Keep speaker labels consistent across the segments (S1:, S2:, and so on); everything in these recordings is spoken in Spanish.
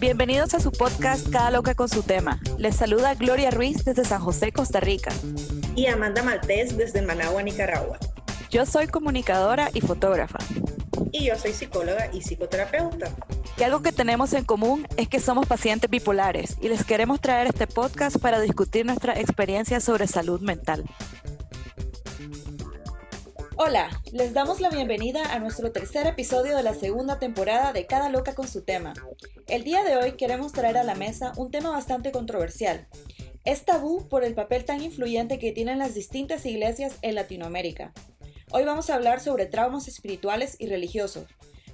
S1: Bienvenidos a su podcast Cada Loca con su tema. Les saluda Gloria Ruiz desde San José, Costa Rica.
S2: Y Amanda Maltés desde Managua, Nicaragua.
S1: Yo soy comunicadora y fotógrafa.
S2: Y yo soy psicóloga y psicoterapeuta.
S1: Y algo que tenemos en común es que somos pacientes bipolares y les queremos traer este podcast para discutir nuestra experiencia sobre salud mental. Hola, les damos la bienvenida a nuestro tercer episodio de la segunda temporada de Cada Loca con su tema. El día de hoy queremos traer a la mesa un tema bastante controversial. Es tabú por el papel tan influyente que tienen las distintas iglesias en Latinoamérica. Hoy vamos a hablar sobre traumas espirituales y religiosos.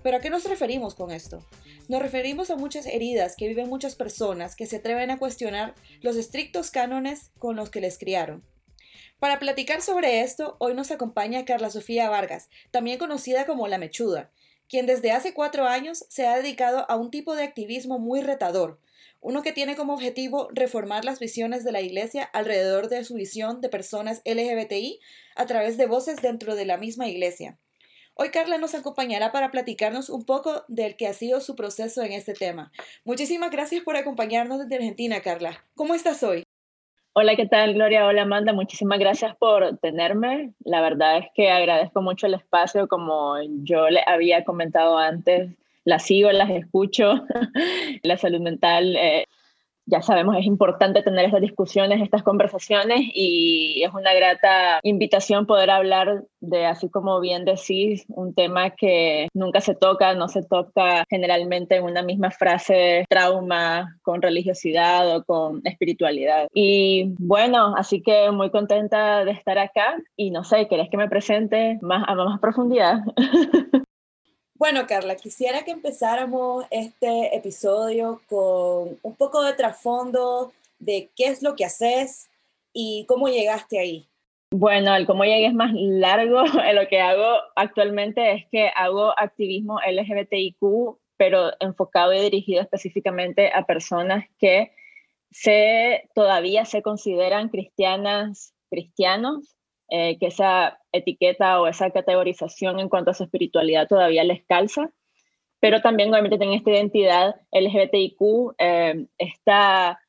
S1: ¿Pero a qué nos referimos con esto? Nos referimos a muchas heridas que viven muchas personas que se atreven a cuestionar los estrictos cánones con los que les criaron. Para platicar sobre esto, hoy nos acompaña Carla Sofía Vargas, también conocida como La Mechuda, quien desde hace cuatro años se ha dedicado a un tipo de activismo muy retador, uno que tiene como objetivo reformar las visiones de la Iglesia alrededor de su visión de personas LGBTI a través de voces dentro de la misma Iglesia. Hoy Carla nos acompañará para platicarnos un poco del que ha sido su proceso en este tema. Muchísimas gracias por acompañarnos desde Argentina, Carla. ¿Cómo estás hoy?
S3: Hola, ¿qué tal, Gloria? Hola, Amanda. Muchísimas gracias por tenerme. La verdad es que agradezco mucho el espacio, como yo le había comentado antes. Las sigo, las escucho. la salud mental eh, ya sabemos, es importante tener estas discusiones, estas conversaciones y es una grata invitación poder hablar de, así como bien decís, un tema que nunca se toca, no se toca generalmente en una misma frase, trauma con religiosidad o con espiritualidad. Y bueno, así que muy contenta de estar acá y no sé, ¿querés que me presente más a más profundidad?
S1: Bueno, Carla, quisiera que empezáramos este episodio con un poco de trasfondo de qué es lo que haces y cómo llegaste ahí.
S3: Bueno, el cómo llegué es más largo. Lo que hago actualmente es que hago activismo LGBTIQ, pero enfocado y dirigido específicamente a personas que se, todavía se consideran cristianas, cristianos, eh, que esa etiqueta o esa categorización en cuanto a su espiritualidad todavía les calza, pero también obviamente tienen esta identidad LGBTIQ, eh, esta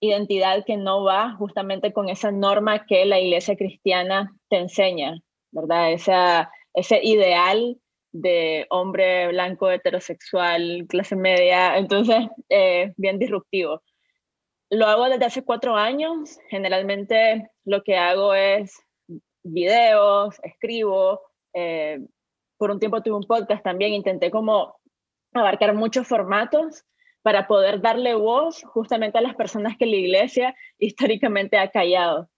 S3: identidad que no va justamente con esa norma que la iglesia cristiana te enseña, ¿verdad? Esa, ese ideal de hombre blanco, heterosexual, clase media, entonces eh, bien disruptivo. Lo hago desde hace cuatro años, generalmente lo que hago es videos, escribo. Eh, por un tiempo tuve un podcast también, intenté como abarcar muchos formatos para poder darle voz justamente a las personas que la iglesia históricamente ha callado.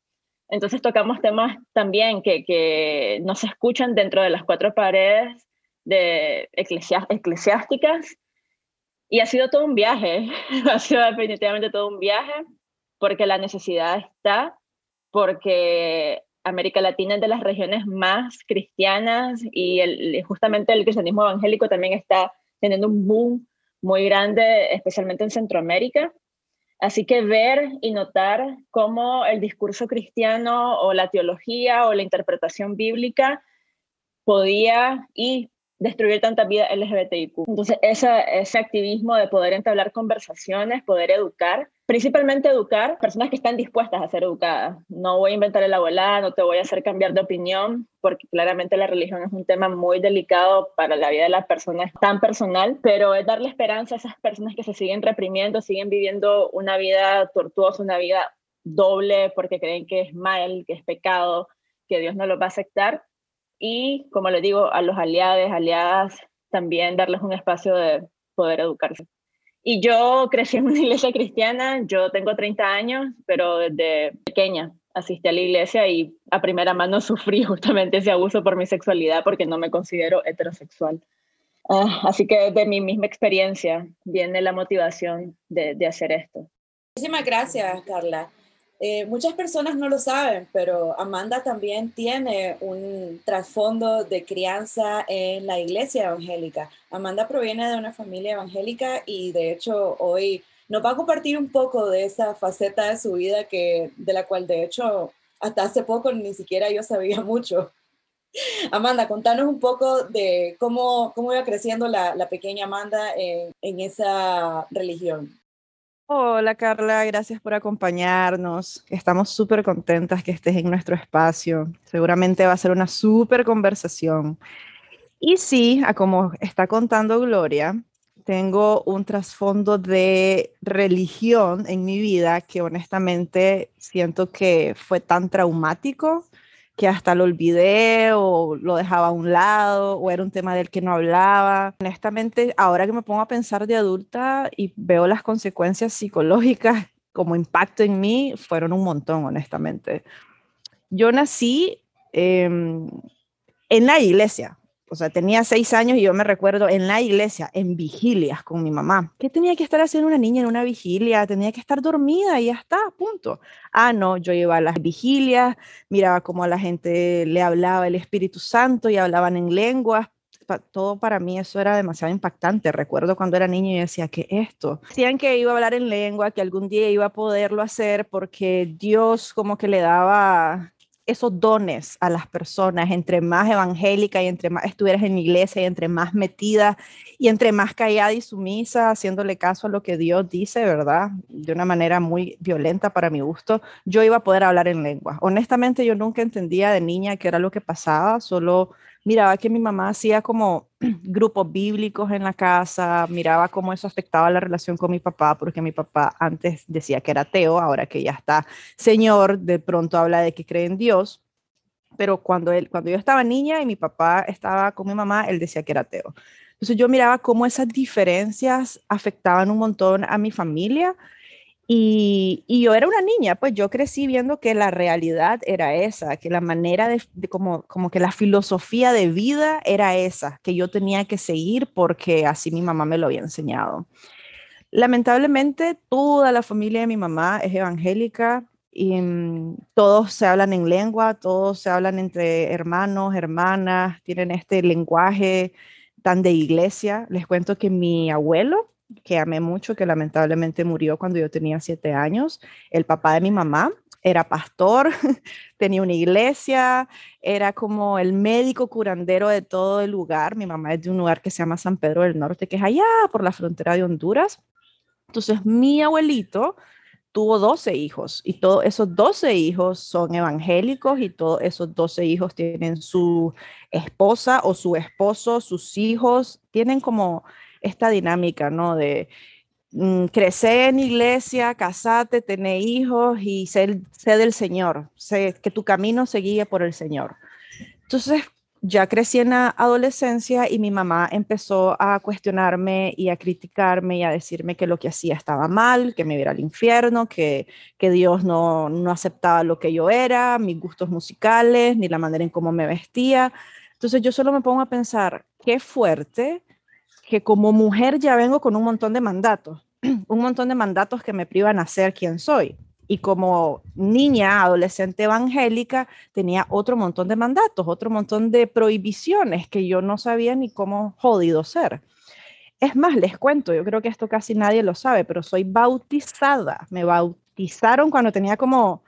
S3: Entonces tocamos temas también que, que no se escuchan dentro de las cuatro paredes de eclesiásticas y ha sido todo un viaje, ha sido definitivamente todo un viaje porque la necesidad está, porque América Latina es de las regiones más cristianas y justamente el cristianismo evangélico también está teniendo un boom muy grande, especialmente en Centroamérica. Así que ver y notar cómo el discurso cristiano o la teología o la interpretación bíblica podía y destruir tanta vida LGBTIQ. Entonces, ese activismo de poder entablar conversaciones, poder educar, principalmente educar personas que están dispuestas a ser educadas. No voy a inventar el abuela, no te voy a hacer cambiar de opinión, porque claramente la religión es un tema muy delicado para la vida de las personas, tan personal, pero es darle esperanza a esas personas que se siguen reprimiendo, siguen viviendo una vida tortuosa, una vida doble porque creen que es mal, que es pecado, que Dios no lo va a aceptar y, como les digo, a los aliados, aliadas, también darles un espacio de poder educarse. Y yo crecí en una iglesia cristiana, yo tengo 30 años, pero desde pequeña asistí a la iglesia y a primera mano sufrí justamente ese abuso por mi sexualidad porque no me considero heterosexual. Ah, así que de mi misma experiencia viene la motivación de, de hacer esto.
S1: Muchísimas gracias, Carla. Eh, muchas personas no lo saben, pero Amanda también tiene un trasfondo de crianza en la iglesia evangélica. Amanda proviene de una familia evangélica y de hecho hoy nos va a compartir un poco de esa faceta de su vida que, de la cual de hecho hasta hace poco ni siquiera yo sabía mucho. Amanda, contanos un poco de cómo, cómo iba creciendo la, pequeña Amanda en esa religión.
S4: Hola Carla, gracias por acompañarnos. Estamos súper contentas que estés en nuestro espacio. Seguramente va a ser una súper conversación. Y sí, a como está contando Gloria, tengo un trasfondo de religión en mi vida que honestamente siento que fue tan traumático que hasta lo olvidé o lo dejaba a un lado o era un tema del que no hablaba. Honestamente, ahora que me pongo a pensar de adulta y veo las consecuencias psicológicas como impacto en mí, fueron un montón, honestamente. Yo nací em, en la iglesia, o sea, tenía seis años y yo me recuerdo en la iglesia, en vigilias con mi mamá. ¿Qué tenía que estar haciendo una niña en una vigilia? Tenía que estar dormida y ya está, punto. Ah, no, yo iba a las vigilias, miraba cómo a la gente le hablaba el Espíritu Santo y hablaban en lenguas. Todo para mí eso era demasiado impactante. Recuerdo cuando era niño y decía, ¿qué esto? Decían que iba a hablar en lengua, que algún día iba a poderlo hacer porque Dios como que le daba esos dones a las personas, entre más evangélica y entre más estuvieras en la iglesia y entre más metida y entre más callada y sumisa, haciéndole caso a lo que Dios dice, ¿verdad? De una manera muy violenta para mi gusto, yo iba a poder hablar en lengua. Honestamente, yo nunca entendía de niña qué era lo que pasaba, solo miraba que mi mamá hacía como grupos bíblicos en la casa, miraba cómo eso afectaba la relación con mi papá, porque mi papá antes decía que era ateo, ahora que ya está señor, de pronto habla de que cree en Dios, pero cuando, él, cuando yo estaba niña y mi papá estaba con mi mamá, él decía que era ateo. Entonces yo miraba cómo esas diferencias afectaban un montón a mi familia, y, yo era una niña, pues yo crecí viendo que la realidad era esa, que la manera de, como, como que la filosofía de vida era esa, que yo tenía que seguir porque así mi mamá me lo había enseñado. Lamentablemente, toda la familia de mi mamá es evangélica y mm, todos se hablan en lengua, todos se hablan entre hermanos, hermanas, tienen este lenguaje tan de iglesia. Les cuento que mi abuelo, que amé mucho, que lamentablemente murió cuando yo tenía siete años. El papá de mi mamá era pastor, tenía una iglesia, era como el médico curandero de todo el lugar. Mi mamá es de un lugar que se llama San Pedro del Norte, que es allá por la frontera de Honduras. Entonces, mi abuelito tuvo 12 hijos y todos esos 12 hijos son evangélicos y todos esos 12 hijos tienen su esposa o su esposo, sus hijos, tienen como esta dinámica, ¿no? De mm, crecer en iglesia, casarte, tener hijos y ser, del Señor, que tu camino se guíe por el Señor. Entonces, ya crecí en la adolescencia y mi mamá empezó a cuestionarme y a criticarme y a decirme que lo que hacía estaba mal, que me iba al infierno, que, que Dios no, no aceptaba lo que yo era, mis gustos musicales, ni la manera en cómo me vestía. Entonces yo solo me pongo a pensar, qué fuerte que como mujer ya vengo con un montón de mandatos, un montón de mandatos que me privan a ser quien soy. Y como niña, adolescente evangélica, tenía otro montón de mandatos, otro montón de prohibiciones que yo no sabía ni cómo jodido ser. Es más, les cuento, yo creo que esto casi nadie lo sabe, pero soy bautizada. Me bautizaron cuando tenía como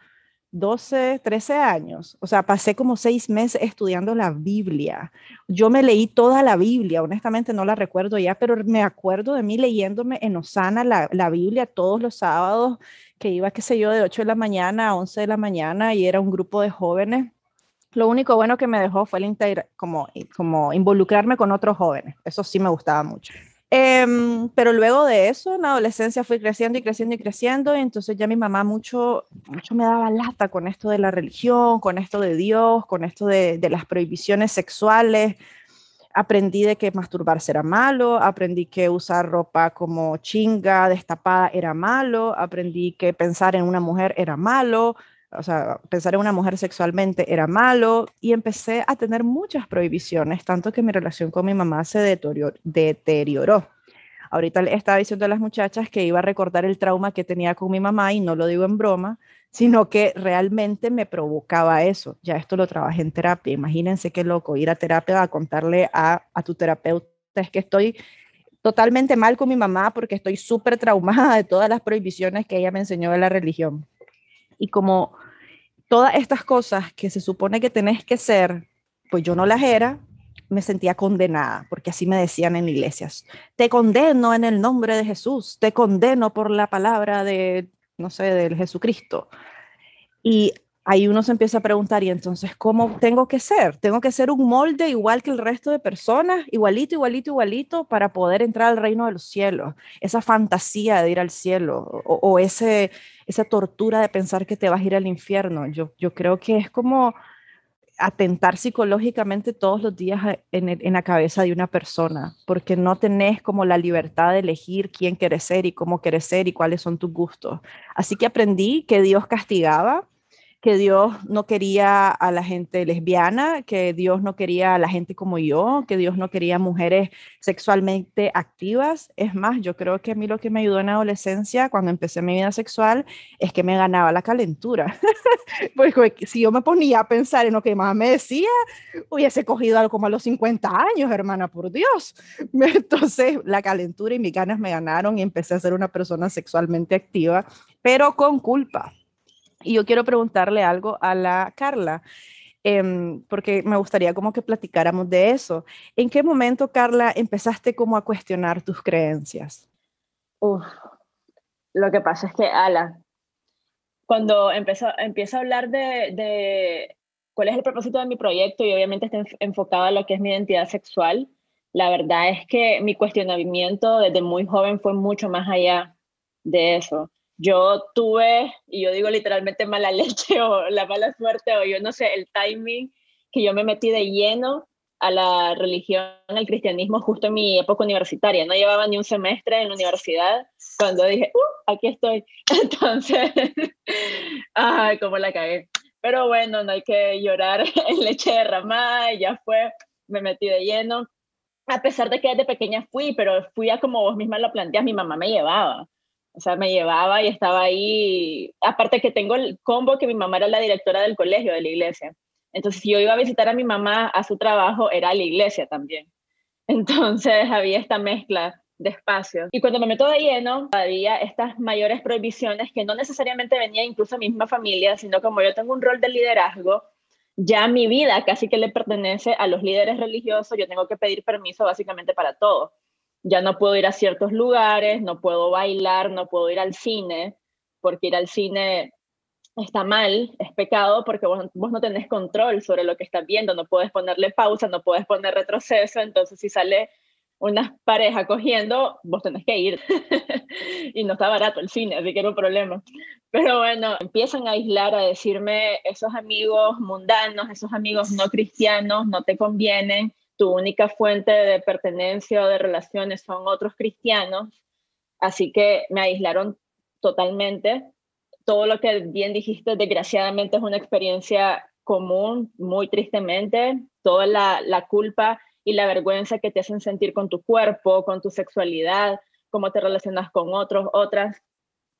S4: 12, 13 años. O sea, pasé como seis meses estudiando la Biblia. Yo me leí toda la Biblia, honestamente no la recuerdo ya, pero me acuerdo de mí leyéndome en Osana la, la Biblia todos los sábados, que iba, qué sé yo, de 8 de la mañana a 11 de la mañana y era un grupo de jóvenes. Lo único bueno que me dejó fue el como, como involucrarme con otros jóvenes. Eso sí me gustaba mucho. Em, pero luego de eso, en la adolescencia fui creciendo y creciendo y creciendo, y entonces ya mi mamá mucho, mucho me daba lata con esto de la religión, con esto de Dios, con esto de, de las prohibiciones sexuales. Aprendí de que masturbarse era malo, aprendí que usar ropa como chinga, destapada era malo, aprendí que pensar en una mujer era malo, o sea, pensar en una mujer sexualmente era malo y empecé a tener muchas prohibiciones, tanto que mi relación con mi mamá se deterioró. Ahorita le estaba diciendo a las muchachas que iba a recordar el trauma que tenía con mi mamá y no lo digo en broma, sino que realmente me provocaba eso. Ya esto lo trabajé en terapia. Imagínense qué loco ir a terapia a contarle a, a tu terapeuta es que estoy totalmente mal con mi mamá porque estoy súper traumada de todas las prohibiciones que ella me enseñó de la religión y como todas estas cosas que se supone que tenés que ser, pues yo no las era, me sentía condenada, porque así me decían en iglesias. Te condeno en el nombre de Jesús, te condeno por la palabra de, no sé, del Jesucristo. Y ahí uno se empieza a preguntar, ¿y entonces cómo tengo que ser? ¿Tengo que ser un molde igual que el resto de personas, igualito, igualito, igualito, para poder entrar al reino de los cielos? Esa fantasía de ir al cielo o, ese, esa tortura de pensar que te vas a ir al infierno. Yo, yo creo que es como atentar psicológicamente todos los días en, en, la cabeza de una persona, porque no tenés como la libertad de elegir quién quieres ser y cómo quieres ser y cuáles son tus gustos. Así que aprendí que Dios castigaba que Dios no quería a la gente lesbiana, que Dios no quería a la gente como yo, que Dios no quería mujeres sexualmente activas. Es más, yo creo que a mí lo que me ayudó en la adolescencia, cuando empecé mi vida sexual, es que me ganaba la calentura. pues si yo me ponía a pensar en lo que más me decía, hubiese cogido algo como a los 50 años, hermana, por Dios. Entonces, la calentura y mis ganas me ganaron y empecé a ser una persona sexualmente activa, pero con culpa y yo quiero preguntarle algo a la Carla, em, porque me gustaría como que platicáramos de eso. ¿En qué momento, Carla, empezaste como a cuestionar tus creencias?
S3: Uf, lo que pasa es que, Ala, cuando empiezo, empiezo a hablar de, de, cuál es el propósito de mi proyecto y obviamente está enfocado a lo que es mi identidad sexual, la verdad es que mi cuestionamiento desde muy joven fue mucho más allá de eso yo tuve, y yo digo literalmente mala leche o la mala suerte o yo no sé, el timing, que yo me metí de lleno a la religión, al cristianismo justo en mi época universitaria. No llevaba ni un semestre en la universidad cuando dije, uh, aquí estoy. Entonces, ay, cómo la cagué. Pero bueno, no hay que llorar en leche derramada, ya fue, me metí de lleno. A pesar de que desde pequeña fui, pero fui a como vos misma lo planteas, mi mamá me llevaba. O sea, me llevaba y estaba ahí. Aparte que tengo el combo que mi mamá era la directora del colegio de la iglesia. Entonces, si yo iba a visitar a mi mamá a su trabajo, era a la iglesia también. Entonces, había esta mezcla de espacios. Y cuando me meto de lleno, había estas mayores prohibiciones que no necesariamente venía incluso a mi misma familia, sino como yo tengo un rol de liderazgo, ya mi vida casi que le pertenece a los líderes religiosos, yo tengo que pedir permiso básicamente para todo ya no puedo ir a ciertos lugares, no puedo bailar, no puedo ir al cine, porque ir al cine está mal, es pecado, porque vos, no tenés control sobre lo que estás viendo, no puedes ponerle pausa, no puedes poner retroceso, entonces si sale una pareja cogiendo, vos tenés que ir. y no está barato el cine, así que era un problema. Pero bueno, empiezan a aislar, a decirme, esos amigos mundanos, esos amigos no cristianos, no te convienen, tu única fuente de pertenencia o de relaciones son otros cristianos, así que me aislaron totalmente. Todo lo que bien dijiste, desgraciadamente, es una experiencia común, muy tristemente. Toda la, la culpa y la vergüenza que te hacen sentir con tu cuerpo, con tu sexualidad, cómo te relacionas con otros, otras.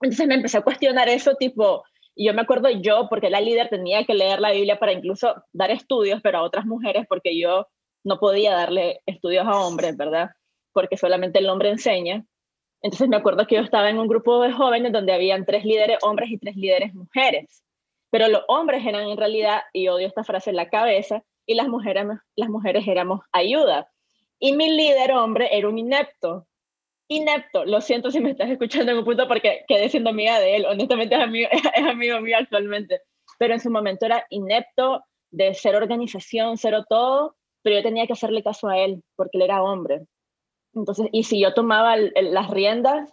S3: Entonces me empecé a cuestionar eso, tipo, y yo me acuerdo yo, porque la líder tenía que leer la Biblia para incluso dar estudios, pero a otras mujeres, porque yo no podía darle estudios a hombres, ¿verdad? Porque solamente el hombre enseña. Entonces me acuerdo que yo estaba en un grupo de jóvenes donde habían tres líderes hombres y tres líderes mujeres. Pero los hombres eran en realidad, y odio esta frase en la cabeza, y las mujeres, las mujeres éramos ayuda. Y mi líder hombre era un inepto. Inepto. Lo siento si me estás escuchando en un punto porque quedé siendo amiga de él. Honestamente es amigo, es amigo mío actualmente. Pero en su momento era inepto de ser organización, cero todo pero yo tenía que hacerle caso a él porque él era hombre. Entonces, y si yo tomaba las riendas,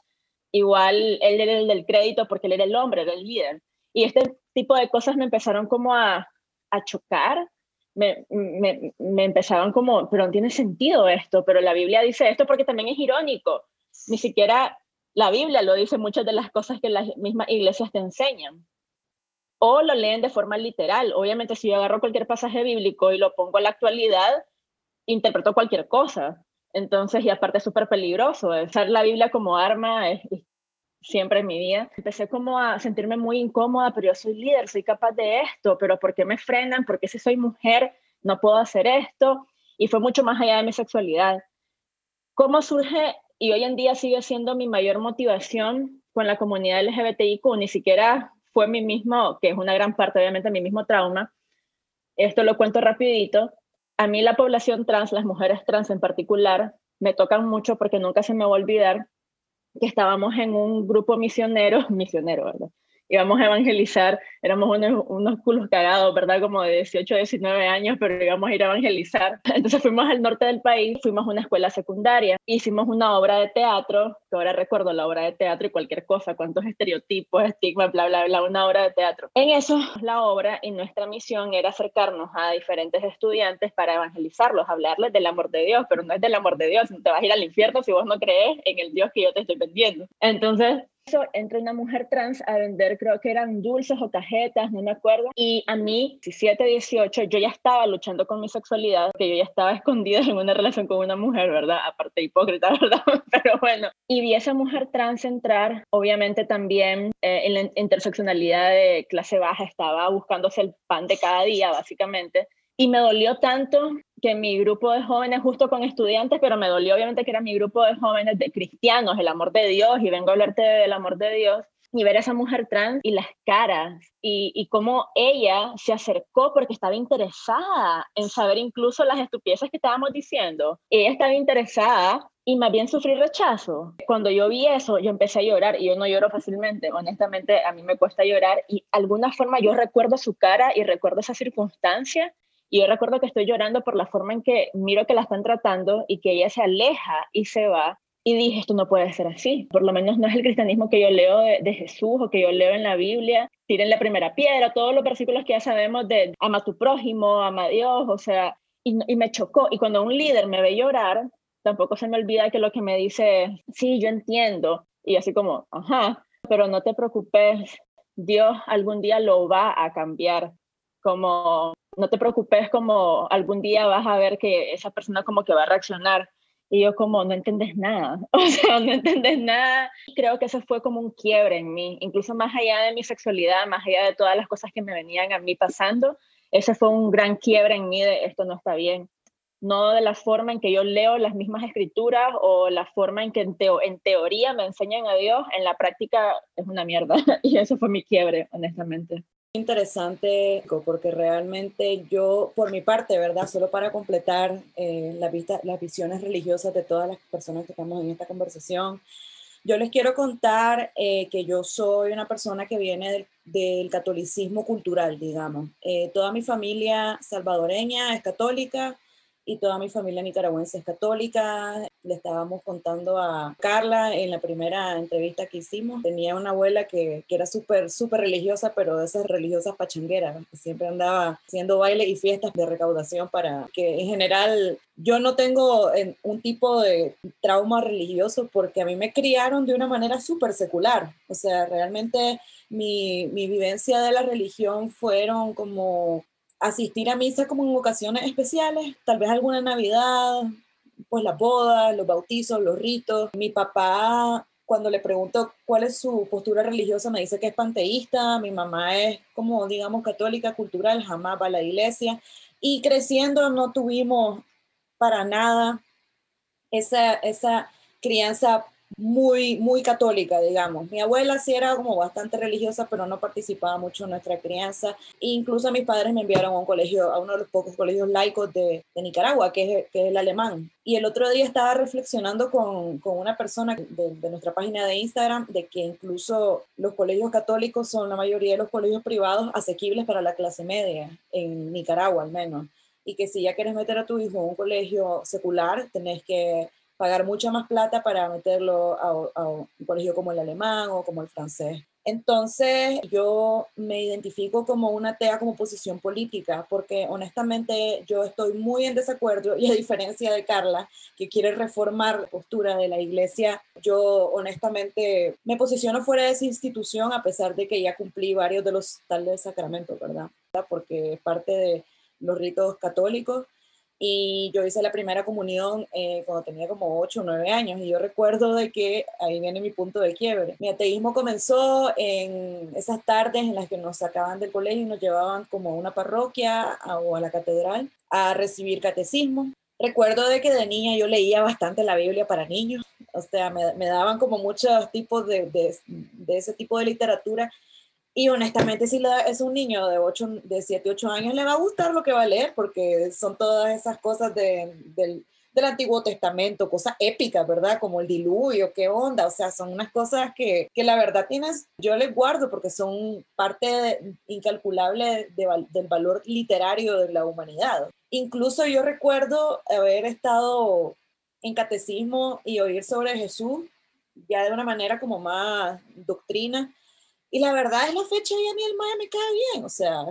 S3: igual él era el del crédito porque él era el hombre, era el líder. Y este tipo de cosas me empezaron como a, a chocar, me, me, me, empezaban como, pero no tiene sentido esto, pero la Biblia dice esto porque también es irónico. Ni siquiera la Biblia lo dice muchas de las cosas que las mismas iglesias te enseñan o lo leen de forma literal. Obviamente, si yo agarro cualquier pasaje bíblico y lo pongo a la actualidad, interpreto cualquier cosa. Entonces, y aparte es súper peligroso. Usar la Biblia como arma siempre en mi vida. Empecé como a sentirme muy incómoda, pero yo soy líder, soy capaz de esto, pero ¿por qué me frenan? Porque si soy mujer no puedo hacer esto? Y fue mucho más allá de mi sexualidad. ¿Cómo surge y hoy en día sigue siendo mi mayor motivación con la comunidad LGBTIQ? Ni siquiera fue mi mismo, que es una gran parte obviamente mi mismo trauma. Esto lo cuento rapidito. A mí la población trans, las mujeres trans en particular, me tocan mucho porque nunca se me va a olvidar que estábamos en un grupo misionero, misionero, ¿verdad? Íbamos a evangelizar, éramos unos, unos culos cagados, ¿verdad? Como de 18, 19 años, pero íbamos a ir a evangelizar. Entonces fuimos al norte del país, fuimos a una escuela secundaria, hicimos una obra de teatro, que ahora recuerdo la obra de teatro y cualquier cosa, cuántos estereotipos, estigmas, bla, bla, bla, una obra de teatro. En eso, la obra y nuestra misión era acercarnos a diferentes estudiantes para evangelizarlos, hablarles del amor de Dios, pero no es del amor de Dios, te vas a ir al infierno si vos no crees en el Dios que yo te estoy vendiendo. Entonces, entra una mujer trans a vender, creo que eran dulces o cajetas, no me acuerdo. Y a mí, 17, 18, yo ya estaba luchando con mi sexualidad, que yo ya estaba escondida en una relación con una mujer, ¿verdad? Aparte hipócrita, ¿verdad? Pero bueno. Y vi a esa mujer trans entrar, obviamente también eh, en la interseccionalidad de clase baja, estaba buscándose el pan de cada día, básicamente. Y me dolió tanto que mi grupo de jóvenes, justo con estudiantes, pero me dolió obviamente que era mi grupo de jóvenes de cristianos, el amor de Dios, y vengo a hablarte del amor de Dios, y ver a esa mujer trans y las caras, y, y cómo ella se acercó porque estaba interesada en saber incluso las estupideces que estábamos diciendo. Ella estaba interesada y más bien sufrí rechazo. Cuando yo vi eso, yo empecé a llorar y yo no lloro fácilmente. Honestamente, a mí me cuesta llorar y de alguna forma yo recuerdo su cara y recuerdo esa circunstancia y yo recuerdo que estoy llorando por la forma en que miro que la están tratando y que ella se aleja y se va. Y dije, esto no puede ser así. Por lo menos no es el cristianismo que yo leo de, Jesús o que yo leo en la Biblia. Tiren la primera piedra, todos los versículos que ya sabemos de ama tu prójimo, ama a Dios, o sea, y, y me chocó. Y cuando un líder me ve llorar, tampoco se me olvida que lo que me dice, sí, yo entiendo. Y así como, ajá, pero no te preocupes, Dios algún día lo va a cambiar. Como no te preocupes como algún día vas a ver que esa persona como que va a reaccionar. Y yo como, no entiendes nada, o sea, no entiendes nada. Creo que eso fue como un quiebre en mí, incluso más allá de mi sexualidad, más allá de todas las cosas que me venían a mí pasando, ese fue un gran quiebre en mí de esto no está bien. No de la forma en que yo leo las mismas escrituras o la forma en que en teoría me enseñan a Dios, en la práctica es una mierda. Y eso fue mi quiebre, honestamente
S1: interesante porque realmente yo, por mi parte, ¿verdad? Solo para completar eh, la vista, las visiones religiosas de todas las personas que estamos en esta conversación, yo les quiero contar eh, que yo soy una persona que viene del, catolicismo cultural, digamos. Eh, toda mi familia salvadoreña es católica y toda mi familia nicaragüense es católica. Le estábamos contando a Carla en la primera entrevista que hicimos. Tenía una abuela que, que era súper, súper religiosa, pero de esas religiosas pachangueras, que siempre andaba haciendo baile y fiestas de recaudación para que en general yo no tengo un tipo de trauma religioso porque a mí me criaron de una manera súper secular. O sea, realmente mi, mi vivencia de la religión fueron como asistir a misa como en ocasiones especiales, tal vez alguna Navidad, pues la boda, los bautizos, los ritos. Mi papá, cuando le pregunto cuál es su postura religiosa, me dice que es panteísta, mi mamá es como, digamos, católica cultural, jamás va a la iglesia. Y creciendo no tuvimos para nada esa, esa crianza muy, muy católica, digamos. Mi abuela sí era como bastante religiosa, pero no participaba mucho en nuestra crianza. Incluso mis padres me enviaron a un colegio, a uno de los pocos colegios laicos de, de Nicaragua, que es, que es, el alemán. Y el otro día estaba reflexionando con, con una persona de, de, nuestra página de Instagram de que incluso los colegios católicos son la mayoría de los colegios privados asequibles para la clase media, en Nicaragua al menos. Y que si ya quieres meter a tu hijo en un colegio secular, tenés que pagar mucha más plata para meterlo a, un colegio como el alemán o como el francés. Entonces yo me identifico como una atea como posición política, porque honestamente yo estoy muy en desacuerdo y a diferencia de Carla, que quiere reformar la postura de la iglesia, yo honestamente me posiciono fuera de esa institución a pesar de que ya cumplí varios de los tales sacramentos, ¿verdad? Porque es parte de los ritos católicos y yo hice la primera comunión eh, cuando tenía como 8 o 9 años y yo recuerdo de que ahí viene mi punto de quiebre. Mi ateísmo comenzó en esas tardes en las que nos sacaban del colegio y nos llevaban como a una parroquia o a la catedral a recibir catecismo. Recuerdo de que de niña yo leía bastante la Biblia para niños, o sea, me, me daban como muchos tipos de, de, de ese tipo de literatura Y honestamente, si es un niño de, 8, de 7, 8 años, le va a gustar lo que va a leer, porque son todas esas cosas de, del, del Antiguo Testamento, cosas épicas, ¿verdad? Como el diluvio, qué onda, o sea, son unas cosas que, que la verdad tienes, yo les guardo porque son parte incalculable del valor literario de la humanidad. Incluso yo recuerdo haber estado en catecismo y oír sobre Jesús ya de una manera como más doctrina. Y la verdad es la fecha y a mí el Maya me cae bien. O sea,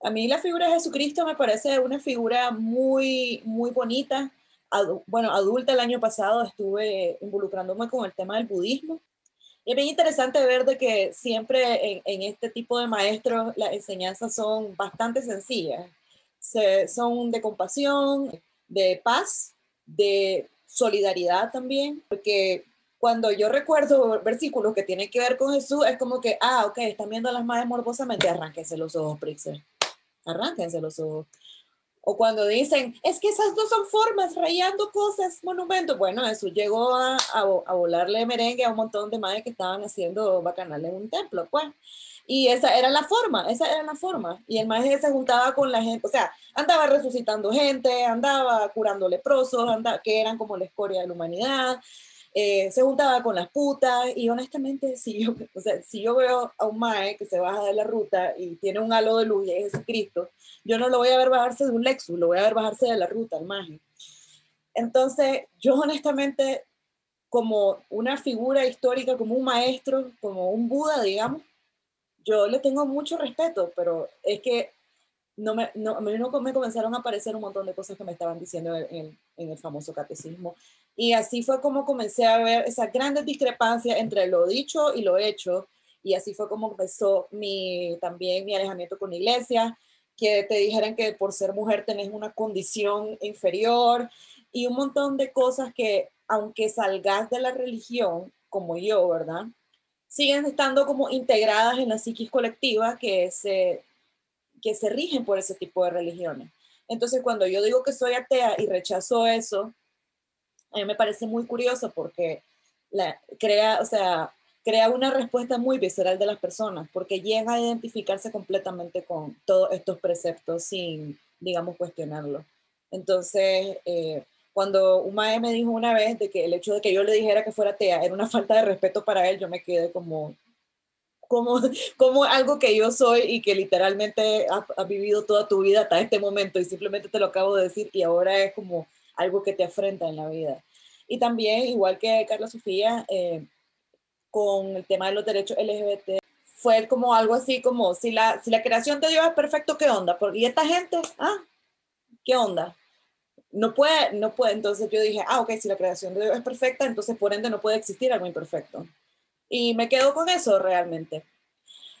S1: a mí la figura de Jesucristo me parece una figura muy, muy bonita. bueno, adulta el año pasado estuve involucrándome con el tema del budismo. Y es bien interesante ver de que siempre en, en este tipo de maestros las enseñanzas son bastante sencillas. Se, son de compasión, de paz, de solidaridad también, porque cuando yo recuerdo versículos que tienen que ver con Jesús, es como que, ah, ok, están viendo a las madres morbosamente, arránquense los ojos, Prixer. Arránquense los ojos. O cuando dicen, es que esas dos son formas, rayando cosas, monumentos. Bueno, Jesús llegó a, a, volarle merengue a un montón de madres que estaban haciendo bacanales en un templo, pues. Y esa era la forma, esa era la forma. Y el maestro se juntaba con la gente, o sea, andaba resucitando gente, andaba curando leprosos, andaba, que eran como la escoria de la humanidad. Eh, se juntaba con las putas y honestamente, si yo, o sea, si yo veo a un mae que se baja de la ruta y tiene un halo de luz y es Jesucristo, yo no lo voy a ver bajarse de un Lexus, lo voy a ver bajarse de la ruta, el mae. Entonces, yo honestamente, como una figura histórica, como un maestro, como un Buda, digamos, yo le tengo mucho respeto, pero es que no me, no, me comenzaron a aparecer un montón de cosas que me estaban diciendo en, en, el famoso catecismo. Y así fue como comencé a ver esas grandes discrepancias entre lo dicho y lo hecho. Y así fue como empezó mi, también mi alejamiento con la iglesia, que te dijeran que por ser mujer tenés una condición inferior y un montón de cosas que, aunque salgas de la religión, como yo, ¿verdad? Siguen estando como integradas en la psiquis colectiva que se que se rigen por ese tipo de religiones. Entonces, cuando yo digo que soy atea y rechazo eso, a mí me parece muy curioso porque crea, o sea, crea una respuesta muy visceral de las personas, porque llega a identificarse completamente con todos estos preceptos sin, digamos, cuestionarlo. Entonces, eh, cuando maestro me dijo una vez de que el hecho de que yo le dijera que fuera atea era una falta de respeto para él, yo me quedé como, como, como algo que yo soy y que literalmente has vivido toda tu vida hasta este momento y simplemente te lo acabo de decir y ahora es como algo que te afrenta en la vida. Y también, igual que Carla Sofía, eh, con el tema de los derechos LGBT, fue como algo así como, si la, si la creación de Dios es perfecto, ¿qué onda? ¿y esta gente? Ah, ¿qué onda? No puede, no puede, entonces yo dije, ah, ok, si la creación de Dios es perfecta, entonces por ende no puede existir algo imperfecto. Y me quedo con eso realmente.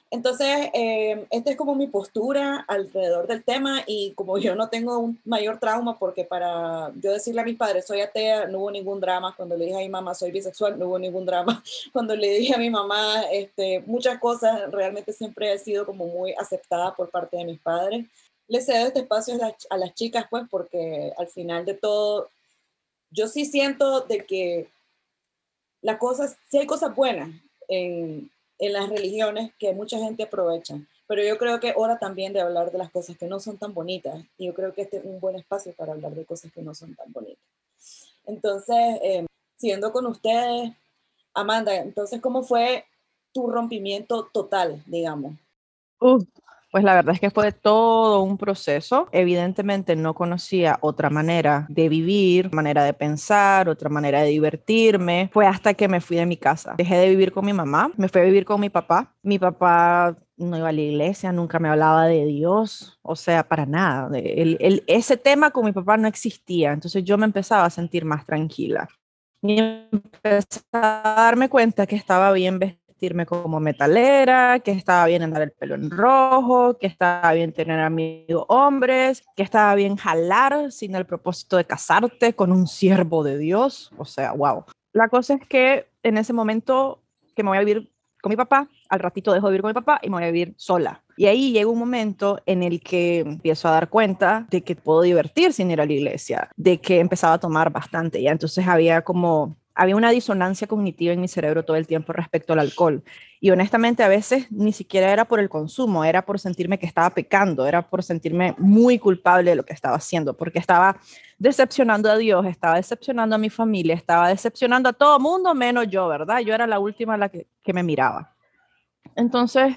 S1: Entonces, eh, esta es como mi postura alrededor del tema y como yo no tengo un mayor trauma, porque para yo decirle a mis padres soy atea, no hubo ningún drama. Cuando le dije a mi mamá soy bisexual, no hubo ningún drama. Cuando le dije a mi mamá este, muchas cosas, realmente siempre he sido como muy aceptada por parte de mis padres. Le cedo este espacio a las, a las chicas, pues, porque al final de todo, yo sí siento de que las cosas, sí hay cosas buenas en, en las religiones que mucha gente aprovecha, pero yo creo que hora también de hablar de las cosas que no son tan bonitas y yo creo que este es un buen espacio para hablar de cosas que no son tan bonitas. Entonces, eh, siguiendo con ustedes, Amanda, entonces, ¿cómo fue tu rompimiento total, digamos?
S4: Pues la verdad es que fue todo un proceso. Evidentemente no conocía otra manera de vivir, manera de pensar, otra manera de divertirme. Fue hasta que me fui de mi casa. Dejé de vivir con mi mamá, me fui a vivir con mi papá. Mi papá no iba a la iglesia, nunca me hablaba de Dios, o sea, para nada. Ese tema con mi papá no existía, entonces yo me empezaba a sentir más tranquila. Y empecé a darme cuenta que estaba bien vestida vestirme como metalera, que estaba bien andar el pelo en rojo, que estaba bien tener amigos hombres, que estaba bien jalar sin el propósito de casarte con un siervo de Dios. O sea, wow. La cosa es que en ese momento que me voy a vivir con mi papá, al ratito dejo de vivir con mi papá y me voy a vivir sola. Y ahí llega un momento en el que empiezo a dar cuenta de que puedo divertir sin ir a la iglesia, de que empezaba a tomar bastante. Ya entonces había como había una disonancia cognitiva en mi cerebro todo el tiempo respecto al alcohol. Y honestamente a veces ni siquiera era por el consumo, era por sentirme que estaba pecando, era por sentirme muy culpable de lo que estaba haciendo, porque estaba decepcionando a Dios, estaba decepcionando a mi familia, estaba decepcionando a todo mundo menos yo, ¿verdad? Yo era la última la que, que me miraba. Entonces,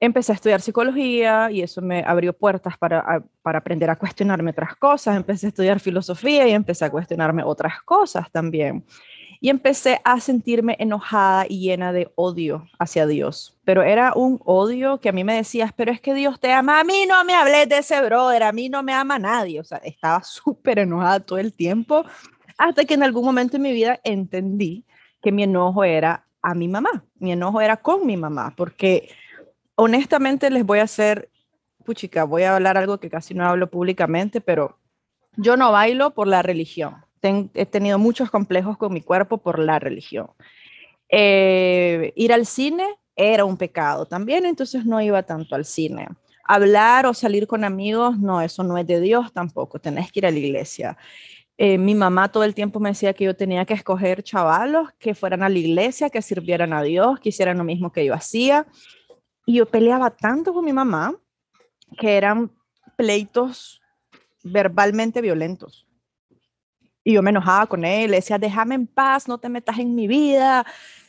S4: empecé a estudiar psicología y eso me abrió puertas para, para, aprender a cuestionarme otras cosas. Empecé a estudiar filosofía y empecé a cuestionarme otras cosas también. Y empecé a sentirme enojada y llena de odio hacia Dios. Pero era un odio que a mí me decías, pero es que Dios te ama. A mí no me hables de ese brother, a mí no me ama nadie. O sea, estaba súper enojada todo el tiempo hasta que en algún momento en mi vida entendí que mi enojo era a mi mamá. Mi enojo era con mi mamá, porque honestamente les voy a hacer, puchica, voy a hablar algo que casi no hablo públicamente, pero yo no bailo por la religión. He tenido muchos complejos con mi cuerpo por la religión. Eh, ir al cine era un pecado también, entonces no iba tanto al cine. Hablar o salir con amigos, no, eso no es de Dios tampoco, tenés que ir a la iglesia. Eh, mi mamá todo el tiempo me decía que yo tenía que escoger chavalos que fueran a la iglesia, que sirvieran a Dios, que hicieran lo mismo que yo hacía. Y yo peleaba tanto con mi mamá que eran pleitos verbalmente violentos. Y yo me enojaba con él, le decía, déjame en paz, no te metas en mi vida,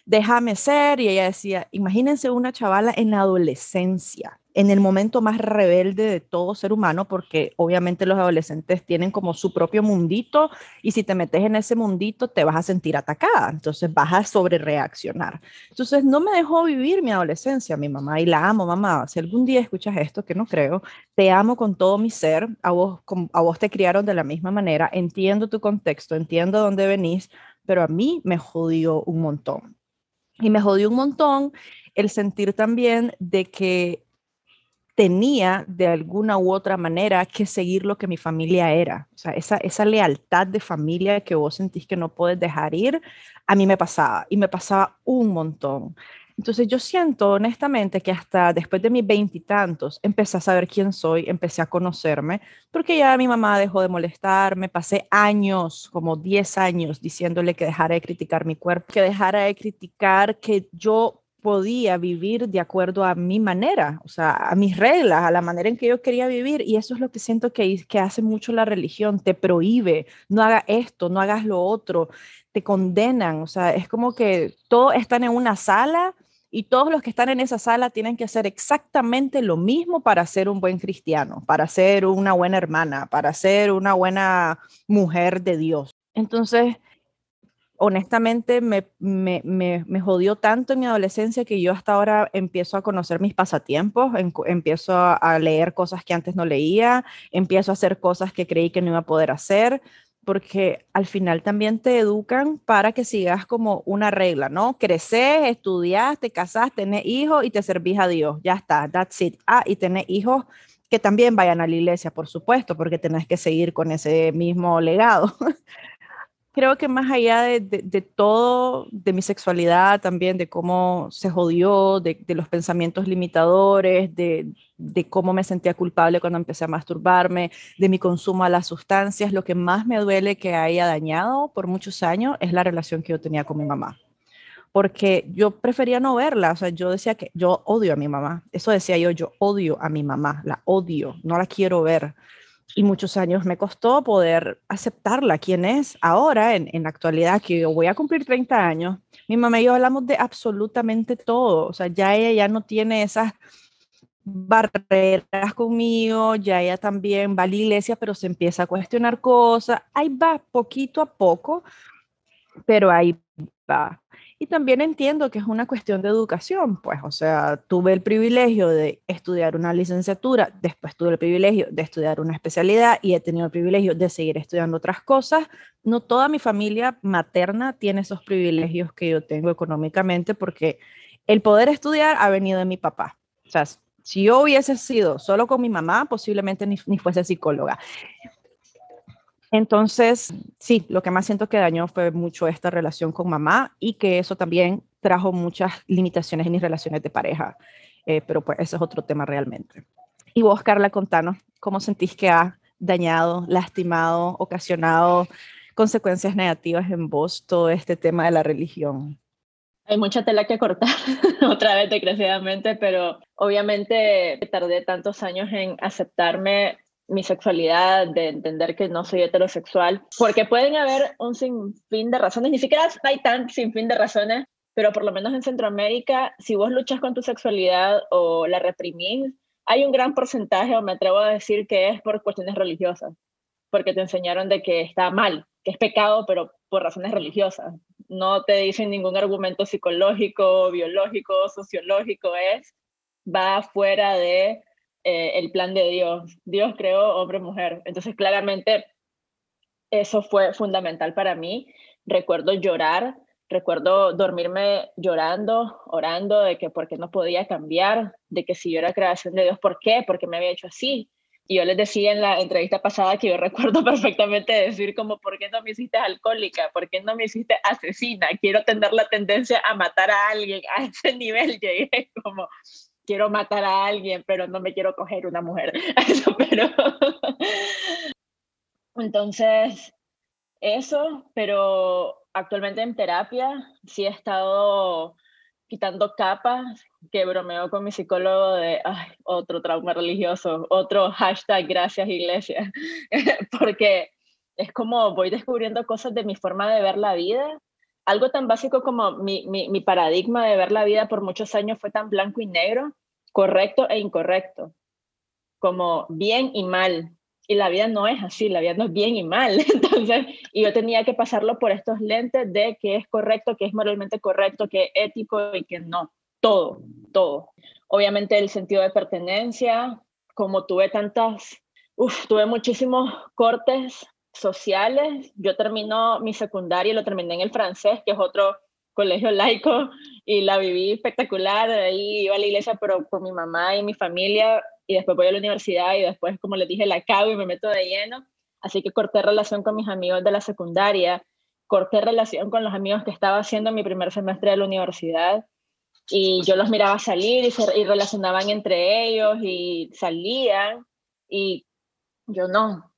S4: déjame ser. Y ella decía, imagínense una chavala en la adolescencia, en el momento más rebelde de todo ser humano, porque obviamente los adolescentes tienen como su propio mundito y si te metes en ese mundito te vas a sentir atacada, entonces vas a sobre reaccionar. Entonces no me dejó vivir mi adolescencia, mi mamá, y la amo, mamá. Si algún día escuchas esto, que no creo, te amo con todo mi ser, a vos, a vos te criaron de la misma manera, entiendo tu contexto, entiendo dónde venís, pero a mí me jodió un montón. Y me jodió un montón el sentir también de que tenía de alguna u otra manera que seguir lo que mi familia era. O sea, esa, lealtad de familia que vos sentís que no puedes dejar ir, a mí me pasaba y me pasaba un montón. Entonces yo siento honestamente que hasta después de mis veintitantos empecé a saber quién soy, empecé a conocerme, porque ya mi mamá dejó de molestarme, pasé años, como 10 años, diciéndole que dejara de criticar mi cuerpo, que dejara de criticar que yo podía vivir de acuerdo a mi manera, o sea, a mis reglas, a la manera en que yo quería vivir. Y eso es lo que siento que, hace mucho la religión, te prohíbe, no hagas esto, no hagas lo otro, te condenan, o sea, es como que todos están en una sala y todos los que están en esa sala tienen que hacer exactamente lo mismo para ser un buen cristiano, para ser una buena hermana, para ser una buena mujer de Dios. Entonces, honestamente me, me, me, jodió tanto en mi adolescencia que yo hasta ahora empiezo a conocer mis pasatiempos, empiezo a, leer cosas que antes no leía, empiezo a hacer cosas que creí que no iba a poder hacer, porque al final también te educan para que sigas como una regla, ¿no? Creces, estudias, te casas, tenés hijos y te servís a Dios, ya está, that's it. Ah, y tenés hijos que también vayan a la iglesia, por supuesto, porque tenés que seguir con ese mismo legado. creo que más allá de, de, todo, de mi sexualidad también, de cómo se jodió, de, de los pensamientos limitadores, de, cómo me sentía culpable cuando empecé a masturbarme, de mi consumo a las sustancias, lo que más me duele que haya dañado por muchos años es la relación que yo tenía con mi mamá. Porque yo prefería no verla, o sea, yo decía que yo odio a mi mamá, eso decía yo, yo odio a mi mamá, la odio, no la quiero ver y muchos años me costó poder aceptarla, quién es ahora, en, en la actualidad, que yo voy a cumplir 30 años. Mi mamá y yo hablamos de absolutamente todo, o sea, ya ella ya no tiene esas barreras conmigo, ya ella también va a la iglesia, pero se empieza a cuestionar cosas, ahí va poquito a poco, pero ahí va. Y también entiendo que es una cuestión de educación, pues, o sea, tuve el privilegio de estudiar una licenciatura, después tuve el privilegio de estudiar una especialidad y he tenido el privilegio de seguir estudiando otras cosas. No toda mi familia materna tiene esos privilegios que yo tengo económicamente porque el poder estudiar ha venido de mi papá. O sea, si yo hubiese sido solo con mi mamá, posiblemente ni, ni fuese psicóloga. Entonces, sí, lo que más siento que dañó fue mucho esta relación con mamá y que eso también trajo muchas limitaciones en mis relaciones de pareja. Eh, pero pues ese es otro tema realmente. Y vos, Carla, contanos, ¿cómo sentís que ha dañado, lastimado, ocasionado consecuencias negativas en vos todo este tema de la religión?
S3: Hay mucha tela que cortar, otra vez desgraciadamente, pero obviamente tardé tantos años en aceptarme mi sexualidad, de entender que no soy heterosexual, porque pueden haber un sinfín de razones, ni siquiera hay tan sinfín de razones, pero por lo menos en Centroamérica, si vos luchas con tu sexualidad o la reprimís, hay un gran porcentaje, o me atrevo a decir que es por cuestiones religiosas, porque te enseñaron de que está mal, que es pecado, pero por razones religiosas. No te dicen ningún argumento psicológico, biológico, sociológico, es, va fuera de eh, el plan de Dios. Dios creó hombre-mujer. Entonces, claramente, eso fue fundamental para mí. Recuerdo llorar, recuerdo dormirme llorando, orando de que por qué no podía cambiar, de que si yo era creación de Dios, ¿por qué? Porque me había hecho así. Y yo les decía en la entrevista pasada que yo recuerdo perfectamente decir como, ¿por qué no me hiciste alcohólica? ¿Por qué no me hiciste asesina? Quiero tener la tendencia a matar a alguien. A ese nivel llegué como, quiero matar a alguien, pero no me quiero coger una mujer. Eso, pero... Entonces, eso, pero actualmente en terapia sí he estado quitando capas, que bromeo con mi psicólogo de ay, otro trauma religioso, otro hashtag gracias iglesia, porque es como voy descubriendo cosas de mi forma de ver la vida. Algo tan básico como mi, mi, paradigma de ver la vida por muchos años fue tan blanco y negro, correcto e incorrecto, como bien y mal, y la vida no es así, la vida no es bien y mal. Entonces, y yo tenía que pasarlo por estos lentes de que es correcto, que es moralmente correcto, que es ético y que no. Todo, todo. Obviamente el sentido de pertenencia, como tuve tantas, uf, tuve muchísimos cortes sociales. Yo termino mi secundaria y lo terminé en el francés, que es otro colegio laico, y la viví espectacular. Ahí iba a la iglesia, pero con mi mamá y mi familia y después voy a la universidad y después, como les dije, la cago y me meto de lleno. Así que corté relación con mis amigos de la secundaria, corté relación con los amigos que estaba haciendo mi primer semestre de la universidad y yo los miraba salir y se y relacionaban entre ellos y salían y yo no.